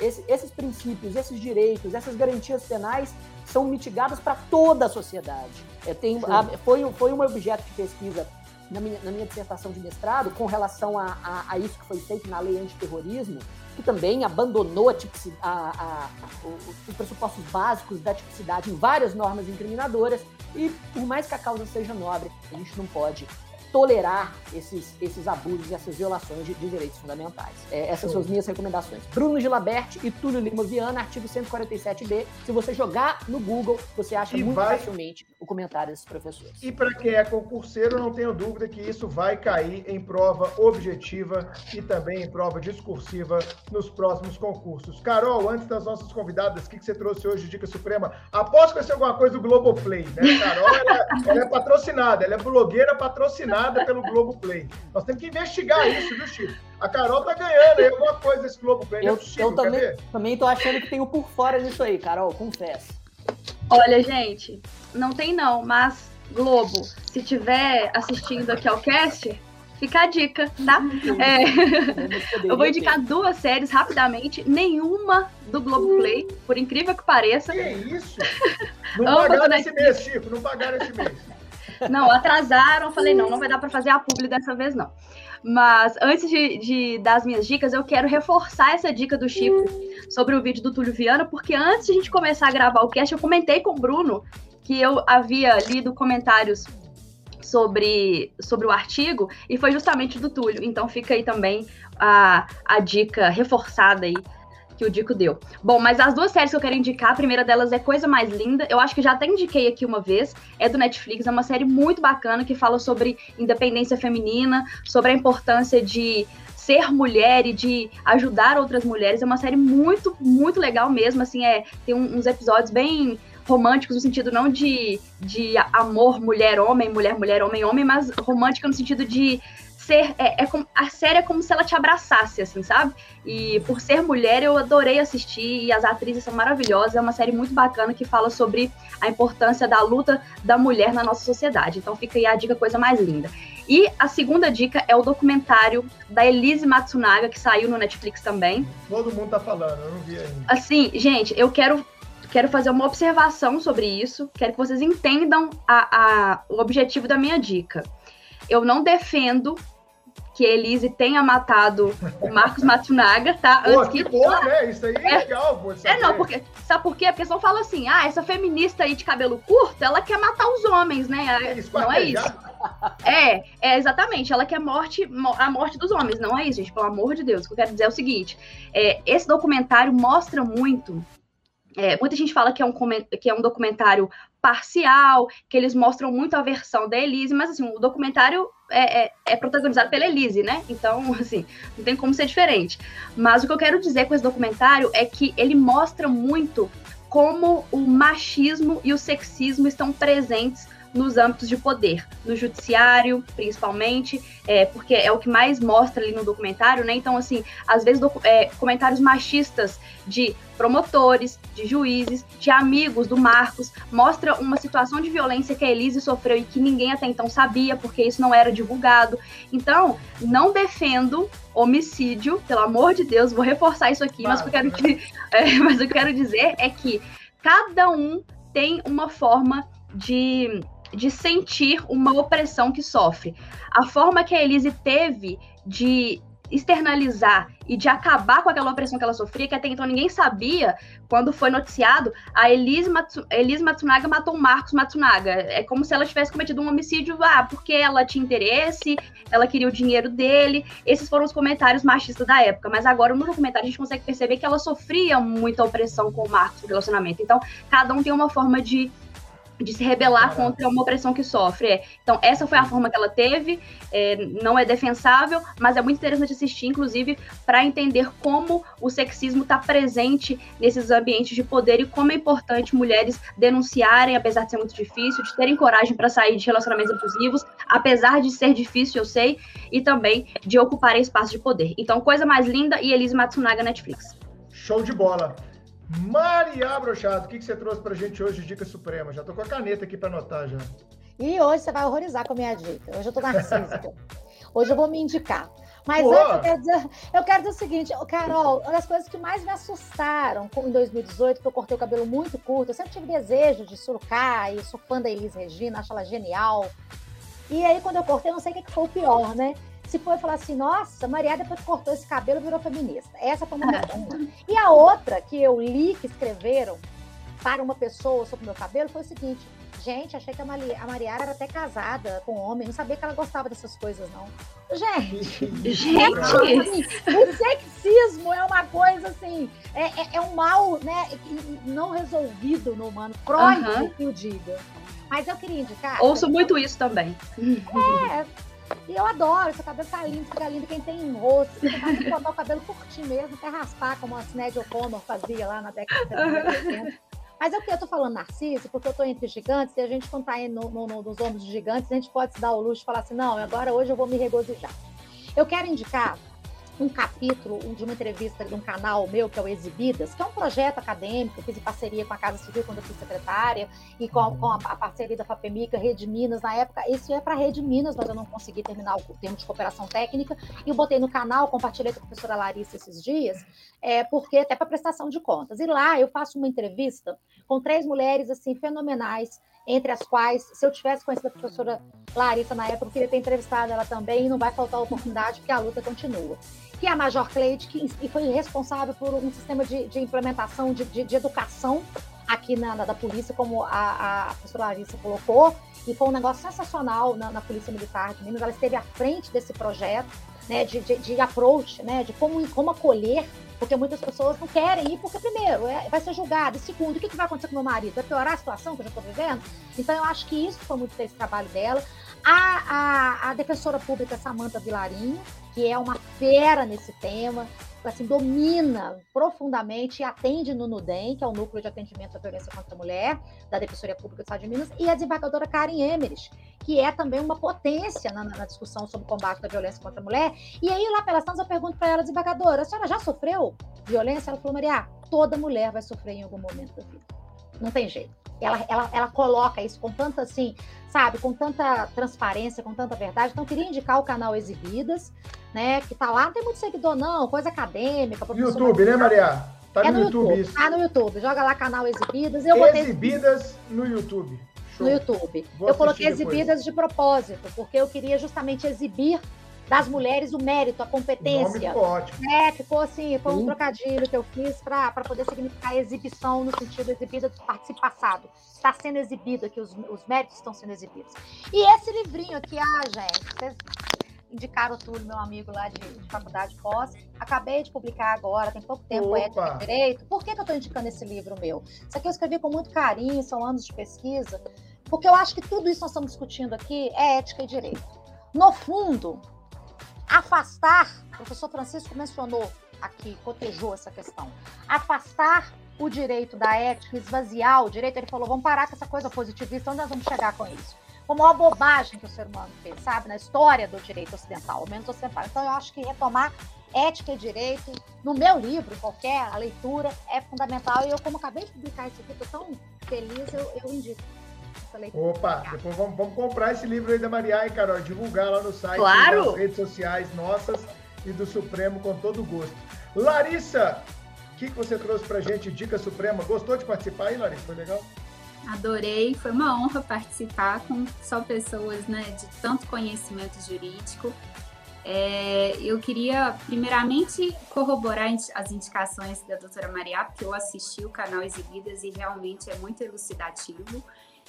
esse, esses princípios, esses direitos, essas garantias penais são mitigadas para toda a sociedade. É, tem, a, foi, foi um objeto de pesquisa na minha, na minha dissertação de mestrado com relação a, a, a, isso que foi feito na lei antiterrorismo, que também abandonou a a, os pressupostos básicos da tipicidade em várias normas incriminadoras, e por mais que a causa seja nobre, a gente não pode tolerar esses, esses abusos e essas violações de, de direitos fundamentais. É, essas são as minhas recomendações. Bruno Gilabert e Túlio Lima Viana, artigo 147b. Se você jogar no Google, você acha e muito vai... facilmente o comentário desses professores. E para quem é concurseiro, não tenho dúvida que isso vai cair em prova objetiva e também em prova discursiva nos próximos concursos. Carol, antes das nossas convidadas, o que, que você trouxe hoje de Dica Suprema? Aposto que vai ser alguma coisa do Globoplay, né? Carol, ela, ela é patrocinada, ela é blogueira patrocinada nada pelo Globoplay. Nós temos que investigar isso, viu, Chico? A Carol tá ganhando aí alguma coisa desse Globoplay. Eu, né? Chico, eu também, também tô achando que tem o por fora nisso aí, Carol, confesso. Olha, gente, não tem não, mas Globo, se tiver assistindo aqui ao cast, fica a dica, tá? É, eu vou indicar duas séries rapidamente, nenhuma do Globoplay, por incrível que pareça. Que isso? Não pagaram esse mês, Chico, não pagaram esse mês. Não, atrasaram. Falei, não, não vai dar para fazer a publi dessa vez, não. Mas antes de, de, dar as minhas dicas, eu quero reforçar essa dica do Chico sobre o vídeo do Túlio Viana, porque antes de a gente começar a gravar o cast, eu comentei com o Bruno que eu havia lido comentários sobre, sobre o artigo e foi justamente do Túlio. Então fica aí também a, a dica reforçada aí que o Dico deu. Bom, mas as duas séries que eu quero indicar, a primeira delas é Coisa Mais Linda. Eu acho que já até indiquei aqui uma vez. É do Netflix, é uma série muito bacana que fala sobre independência feminina, sobre a importância de ser mulher e de ajudar outras mulheres. É uma série muito, muito legal mesmo. Assim, é, tem uns episódios bem românticos no sentido não de, de amor mulher-homem, mulher-mulher, homem-homem, mas romântica no sentido de ser. É, é como, a série é como se ela te abraçasse, assim, sabe? E por ser mulher, eu adorei assistir e as atrizes são maravilhosas. É uma série muito bacana que fala sobre a importância da luta da mulher na nossa sociedade. Então fica aí a dica, coisa mais linda. E a segunda dica é o documentário da Elise Matsunaga, que saiu no Netflix também. Todo mundo tá falando, eu não vi ainda. Assim, gente, eu quero quero fazer uma observação sobre isso. Quero que vocês entendam a, a, o objetivo da minha dica. Eu não defendo que Elise tenha matado o Marcos Matsunaga, tá? Pô, Antes que, que bom, né? Isso aí é, é legal, pô. É, não, porque. Sabe por quê? A pessoa fala assim: ah, essa feminista aí de cabelo curto, ela quer matar os homens, né? Não é isso. É, é exatamente. Ela quer morte, a morte dos homens. Não é isso, gente. Pelo amor de Deus. O que eu quero dizer é o seguinte: é, esse documentário mostra muito é, muita gente fala que é, um, que é um documentário parcial, que eles mostram muito a versão da Elise, mas assim, o documentário é, é, é, protagonizado pela Elise, né? Então, assim, não tem como ser diferente. Mas o que eu quero dizer com esse documentário é que ele mostra muito como o machismo e o sexismo estão presentes nos âmbitos de poder, no judiciário, principalmente, é, porque é o que mais mostra ali no documentário, né? Então, assim, às vezes é, comentários machistas de promotores, de juízes, de amigos do Marcos, mostra uma situação de violência que a Elise sofreu e que ninguém até então sabia, porque isso não era divulgado. Então, não defendo homicídio, pelo amor de Deus, vou reforçar isso aqui, mas, o que eu quero, né? é, mas o que eu quero dizer é que cada um tem uma forma de de sentir uma opressão que sofre. A forma que a Elise teve de externalizar e de acabar com aquela opressão que ela sofria, que até então ninguém sabia, quando foi noticiado, a Elise, Matsu, Elise Matsunaga matou o Marcos Matsunaga. É como se ela tivesse cometido um homicídio, ah, porque ela tinha interesse, ela queria o dinheiro dele. Esses foram os comentários machistas da época. Mas agora, no documentário, a gente consegue perceber que ela sofria muita opressão com o Marcos no relacionamento. Então, cada um tem uma forma de de se rebelar contra uma opressão que sofre. É. Então, essa foi a forma que ela teve, é, não é defensável, mas é muito interessante assistir, inclusive, para entender como o sexismo está presente nesses ambientes de poder e como é importante mulheres denunciarem, apesar de ser muito difícil, de terem coragem para sair de relacionamentos abusivos, apesar de ser difícil, eu sei, e também de ocuparem espaços de poder. Então, coisa mais linda e Elise Matsunaga Netflix. Show de bola. Maria Brochado, o que, que você trouxe pra gente hoje, Dica Suprema? Já tô com a caneta aqui para anotar já. E hoje você vai horrorizar com a minha dica. Hoje eu tô narcísica. hoje eu vou me indicar. Mas antes, eu quero, dizer, eu quero dizer o seguinte, Carol, uma das coisas que mais me assustaram em 2018, que eu cortei o cabelo muito curto, eu sempre tive desejo de surucar, e sou fã da Elis Regina, acho ela genial. E aí, quando eu cortei, eu não sei o que foi o pior, né? Se foi falar assim, nossa, Maria depois cortou esse cabelo virou feminista. Essa foi uma questão. e a outra que eu li que escreveram para uma pessoa sobre o meu cabelo foi o seguinte, gente, achei que a, a Mariara era até casada com um homem, não sabia que ela gostava dessas coisas, não. Gente, gente, o sexismo é uma coisa assim, é, é, é um mal, né, não resolvido no humano, crônico, uhum. que eu diga. Mas eu queria indicar. Ouço muito isso também. É, e eu adoro, seu cabelo tá lindo, fica lindo. Quem tem rosto, você pode botar o cabelo curtinho mesmo, até raspar, como a Sinéad O'Connor fazia lá na década de 70. Mas é o que eu tô falando Narciso, porque eu tô entre gigantes, e a gente, quando tá aí no, no, no, nos ombros de gigantes, a gente pode se dar o luxo de falar assim, não, agora hoje eu vou me regozijar. Eu quero indicar um capítulo de uma entrevista de um canal meu, que é o Exibidas, que é um projeto acadêmico, fiz em parceria com a Casa Civil quando eu fui secretária, e com, com a, a, parceria da FAPEMICA, Rede Minas, na época, isso é para Rede Minas, mas eu não consegui terminar o termo de cooperação técnica, e eu botei no canal, compartilhei com a professora Larissa esses dias, é, porque até para prestação de contas. E lá eu faço uma entrevista com três mulheres, assim, fenomenais, entre as quais, se eu tivesse conhecido a professora Larissa na época, eu queria ter entrevistado ela também, e não vai faltar oportunidade, porque a luta continua que é a Major Cleide, que foi responsável por um sistema de, de implementação de, de, de, educação aqui na, na, da polícia, como a, a professora Larissa colocou, e foi um negócio sensacional na, na Polícia Militar de Minas. Ela esteve à frente desse projeto, né, de, de, de approach, né, de como, como acolher, porque muitas pessoas não querem ir, porque, primeiro, é, vai ser julgado, e segundo, o que, que vai acontecer com meu marido? Vai piorar a situação que eu já estou vivendo? Então, eu acho que isso foi muito desse trabalho dela. A, a, a defensora pública Samanta Vilarinho, que é uma fera nesse tema, assim, domina profundamente e atende no NUDEM, que é o Núcleo de Atendimento à Violência contra a Mulher, da Defensoria Pública do Estado de Minas, e a desembargadora Karen Emerich, que é também uma potência na, na, discussão sobre o combate da violência contra a mulher. E aí, lá pelas tantas, eu pergunto para ela, desembargadora, a senhora já sofreu violência? Ela falou, Maria, toda mulher vai sofrer em algum momento da vida. Não tem jeito. Ela, ela, ela coloca isso com tanta, assim, sabe, com tanta transparência, com tanta verdade. Então, queria indicar o canal Exibidas, né, que tá lá, não tem muito seguidor não, coisa acadêmica. YouTube, né, Maria? Tá é no, YouTube, YouTube, isso. Tá no YouTube, joga lá canal Exibidas. Eu Exibidas no YouTube. Show. No YouTube. Vou eu coloquei Exibidas de propósito, porque eu queria justamente exibir das mulheres o mérito, a competência. É, ficou assim, foi um trocadilho que eu fiz para poder significar exibição no sentido exibida do passado. Está sendo exibido aqui, os, os méritos estão sendo exibidos. E esse livrinho aqui, ah, gente, vocês indicaram tudo, meu amigo lá de, de faculdade pós. Acabei de publicar agora, tem pouco tempo, Opa. Ética e Direito. Por que, que eu estou indicando esse livro meu? Isso aqui eu escrevi com muito carinho, são anos de pesquisa, porque eu acho que tudo isso que nós estamos discutindo aqui é ética e direito. No fundo, afastar, o professor Francisco mencionou aqui, cotejou essa questão, afastar o direito da ética, esvaziar o direito, ele falou, vamos parar com essa coisa positivista, onde nós vamos chegar com isso? Como uma bobagem que o ser humano fez, sabe, na história do direito ocidental, ao menos ocidental. Então, eu acho que retomar ética e direito, no meu livro, qualquer, a leitura, é fundamental. E eu, como acabei de publicar isso aqui, estou tão feliz, eu, eu indico. Opa, depois vamos, vamos, comprar esse livro aí da Maria e Carol, divulgar lá no site, claro. nas redes sociais nossas e do Supremo com todo gosto. Larissa, o que, que você trouxe pra gente, Dica Suprema? Gostou de participar aí, Larissa? Foi legal? Adorei, foi uma honra participar com só pessoas né, de tanto conhecimento jurídico. É, eu queria, primeiramente, corroborar as indicações da doutora Maria, porque eu assisti o canal Exibidas e realmente é muito elucidativo.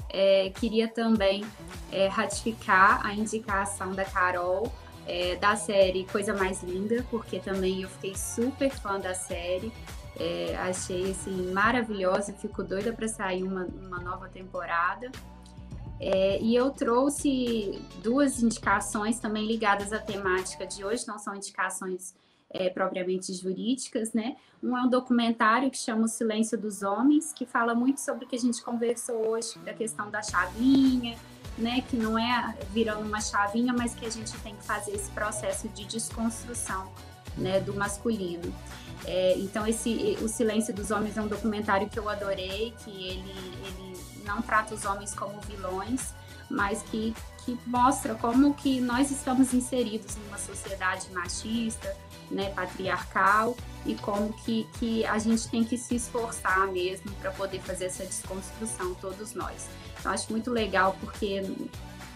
É, queria também é, ratificar a indicação da Carol é, da série Coisa Mais Linda, porque também eu fiquei super fã da série. É, achei assim maravilhosa, fico doida para sair uma, uma, nova temporada. É, e eu trouxe duas indicações também ligadas à temática de hoje, não são indicações é, propriamente jurídicas, né? Um é um documentário que chama O Silêncio dos Homens, que fala muito sobre o que a gente conversou hoje, da questão da chavinha, né? Que não é virando uma chavinha, mas que a gente tem que fazer esse processo de desconstrução, né? Do masculino. É, então, esse O Silêncio dos Homens é um documentário que eu adorei, que ele, ele não trata os homens como vilões, mas que, que mostra como que nós estamos inseridos numa sociedade machista, né, patriarcal e como que, que a gente tem que se esforçar mesmo para poder fazer essa desconstrução, todos nós. Então, acho muito legal porque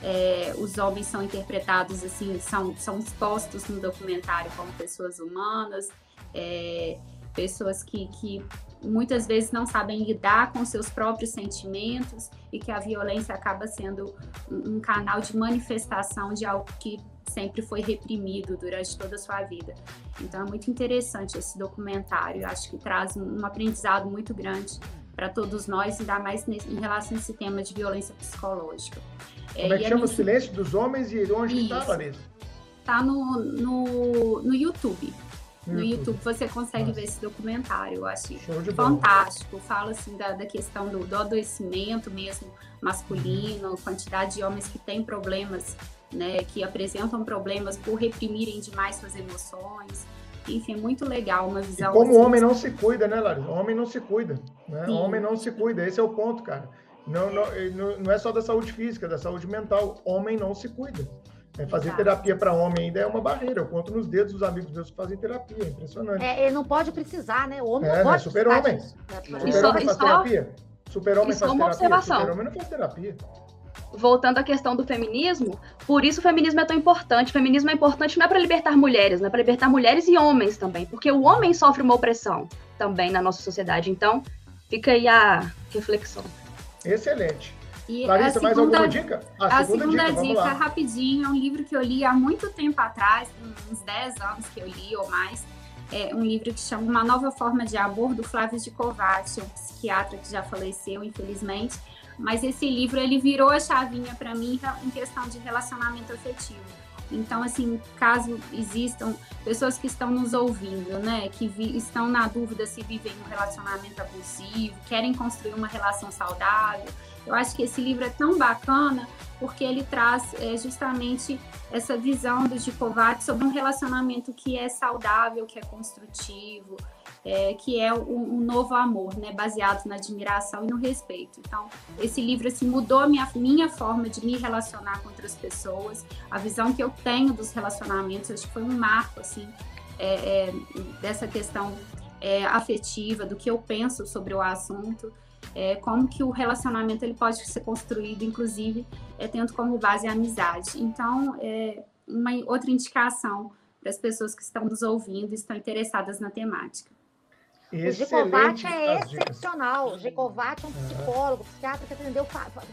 é, os homens são interpretados assim, são, são expostos no documentário como pessoas humanas, é, pessoas que, que muitas vezes não sabem lidar com seus próprios sentimentos e que a violência acaba sendo um, um canal de manifestação de algo que sempre foi reprimido durante toda a sua vida. Então é muito interessante esse documentário, acho que traz um aprendizado muito grande para todos nós, ainda mais nesse, em relação a esse tema de violência psicológica. Como é, é que chama o Silêncio dos Homens e onde está, Larissa? Está no, no, no YouTube. No YouTube. YouTube você consegue Nossa. ver esse documentário, eu acho fantástico. Fala assim da, da questão do, do adoecimento mesmo masculino, quantidade de homens que têm problemas né, que apresentam problemas por reprimirem demais suas emoções. Enfim, é muito legal uma visão. E como o assim, homem não se cuida, né, Larissa? O homem não se cuida. Né? O homem não se cuida, esse é o ponto, cara. Não, não, não é só da saúde física, da saúde mental. Homem não se cuida. É, fazer Exato. terapia para homem ainda é uma barreira. Eu conto nos dedos dos amigos meus que fazem terapia, é impressionante. É, ele não pode precisar, né? O homem é, não pode. Né? Super-homem. Super-homem faz terapia. Super-homem faz terapia. Super-homem não faz terapia voltando à questão do feminismo, por isso o feminismo é tão importante. O feminismo é importante não é para libertar mulheres, não é para libertar mulheres e homens também, porque o homem sofre uma opressão também na nossa sociedade. Então, fica aí a reflexão. Excelente. E Larissa, segunda, mais alguma dica? A, a segunda, dica, dica rapidinho, é um livro que eu li há muito tempo atrás, uns 10 anos que eu li ou mais. É um livro que chama Uma Nova Forma de Amor, do Flávio de Kovács, um psiquiatra que já faleceu, infelizmente mas esse livro ele virou a chavinha para mim em questão de relacionamento afetivo. Então, assim, caso existam pessoas que estão nos ouvindo, né, que estão na dúvida se vivem um relacionamento abusivo, querem construir uma relação saudável, eu acho que esse livro é tão bacana porque ele traz é, justamente essa visão do Dicovati sobre um relacionamento que é saudável, que é construtivo, é, que é um, um, novo amor, né, baseado na admiração e no respeito. Então, esse livro assim mudou a minha, minha forma de me relacionar com outras pessoas, a visão que eu tenho dos relacionamentos, acho que foi um marco assim é, é, dessa questão é, afetiva, do que eu penso sobre o assunto. É, como que o relacionamento ele pode ser construído, inclusive, é, tendo como base a amizade. Então, é, uma outra indicação para as pessoas que estão nos ouvindo e estão interessadas na temática. O Gicovati é excepcional. O Gicovati é um psicólogo, psiquiatra que atendeu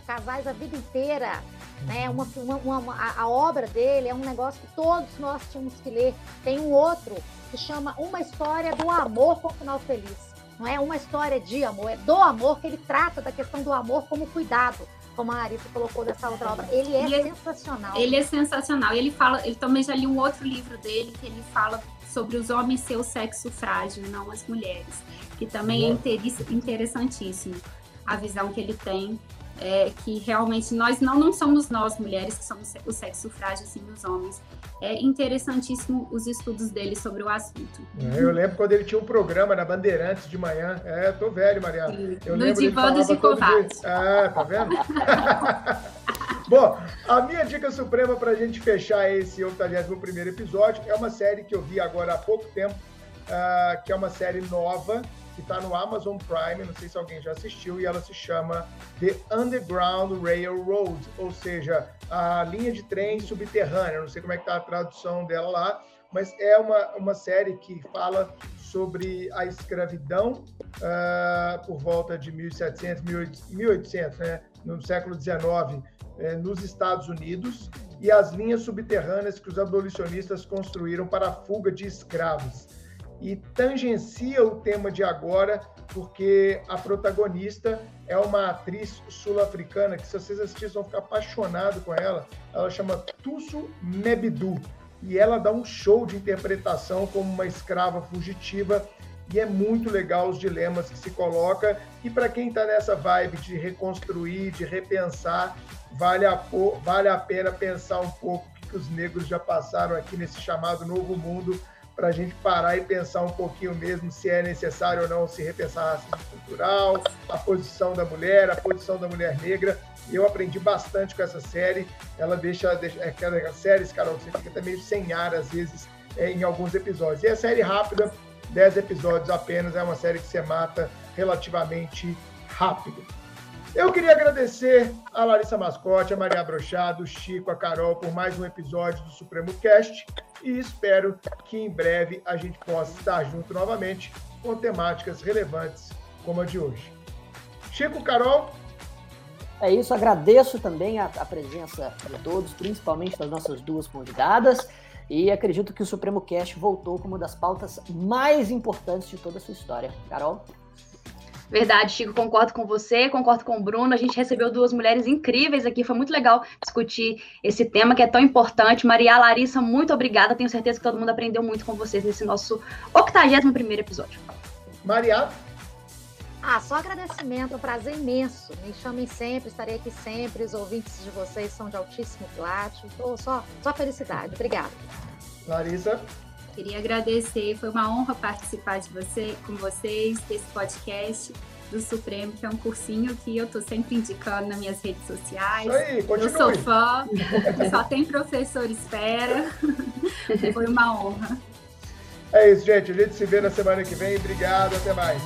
casais a vida inteira. Né? Uma, uma, uma, a obra dele é um negócio que todos nós tínhamos que ler. Tem um outro que chama Uma História do Amor com Final Feliz. Não é uma história de amor, é do amor que ele trata da questão do amor como cuidado como a Larissa colocou dessa outra obra. Ele é ele sensacional. Ele é sensacional. Ele fala, ele também já li um outro livro dele que ele fala sobre os homens ser o sexo frágil, não as mulheres, que também é interessantíssimo a visão que ele tem é, que realmente nós não, não somos nós mulheres que somos o sexo frágil, sim os homens. É interessantíssimo os estudos dele sobre o assunto. É, eu lembro quando ele tinha um programa na Bandeirantes de manhã. É, tô velho, Mariana. Eu no divã dos Gicovates. Ah, tá vendo? Bom, a minha dica suprema para a gente fechar esse 81 episódio é uma série que eu vi agora há pouco tempo, uh, que é uma série nova, que está no Amazon Prime, não sei se alguém já assistiu, e ela se chama The Underground Railroad, ou seja, a linha de trem subterrânea. Não sei como é que está a tradução dela lá, mas é uma, uma série que fala sobre a escravidão uh, por volta de 1700, 1800, né, no século XIX, eh, nos Estados Unidos, e as linhas subterrâneas que os abolicionistas construíram para a fuga de escravos e tangencia o tema de agora, porque a protagonista é uma atriz sul-africana que, se vocês assistirem, vão ficar apaixonados com ela. Ela chama Tusu Mebidu. E ela dá um show de interpretação como uma escrava fugitiva. E é muito legal os dilemas que se coloca. E para quem está nessa vibe de reconstruir, de repensar, vale a, vale a pena pensar um pouco o que os negros já passaram aqui nesse chamado novo mundo para a gente parar e pensar um pouquinho mesmo se é necessário ou não se repensar a racismo cultural, a posição da mulher, a posição da mulher negra. Eu aprendi bastante com essa série. Ela deixa, deixa é aquelas séries, Carol, você fica até meio sem ar às vezes é, em alguns episódios. E a série rápida, 10 episódios apenas, é uma série que você mata relativamente rápido. Eu queria agradecer a Larissa Mascote, a Maria Brochado, o Chico, a Carol por mais um episódio do Supremo Cast e espero que em breve a gente possa estar junto novamente com temáticas relevantes como a de hoje. Chico, Carol. É isso, agradeço também a, a presença de todos, principalmente das nossas duas convidadas. E acredito que o Supremo Cast voltou como uma das pautas mais importantes de toda a sua história. Carol? Verdade, Chico, concordo com você, concordo com o Bruno. A gente recebeu duas mulheres incríveis aqui, foi muito legal discutir esse tema que é tão importante. Maria Larissa, muito obrigada. Tenho certeza que todo mundo aprendeu muito com vocês nesse nosso 81 episódio. Maria. Ah, só agradecimento, um prazer imenso. Me chamem sempre, estarei aqui sempre. Os ouvintes de vocês são de altíssimo quilate. Só, só felicidade. Obrigada. Larissa. Queria agradecer, foi uma honra participar de você, com vocês, desse podcast do Supremo, que é um cursinho que eu estou sempre indicando nas minhas redes sociais. Aí. Eu sou fã, só tem professor espera. foi uma honra. É isso, gente. A gente se vê na semana que vem. Obrigado, até mais.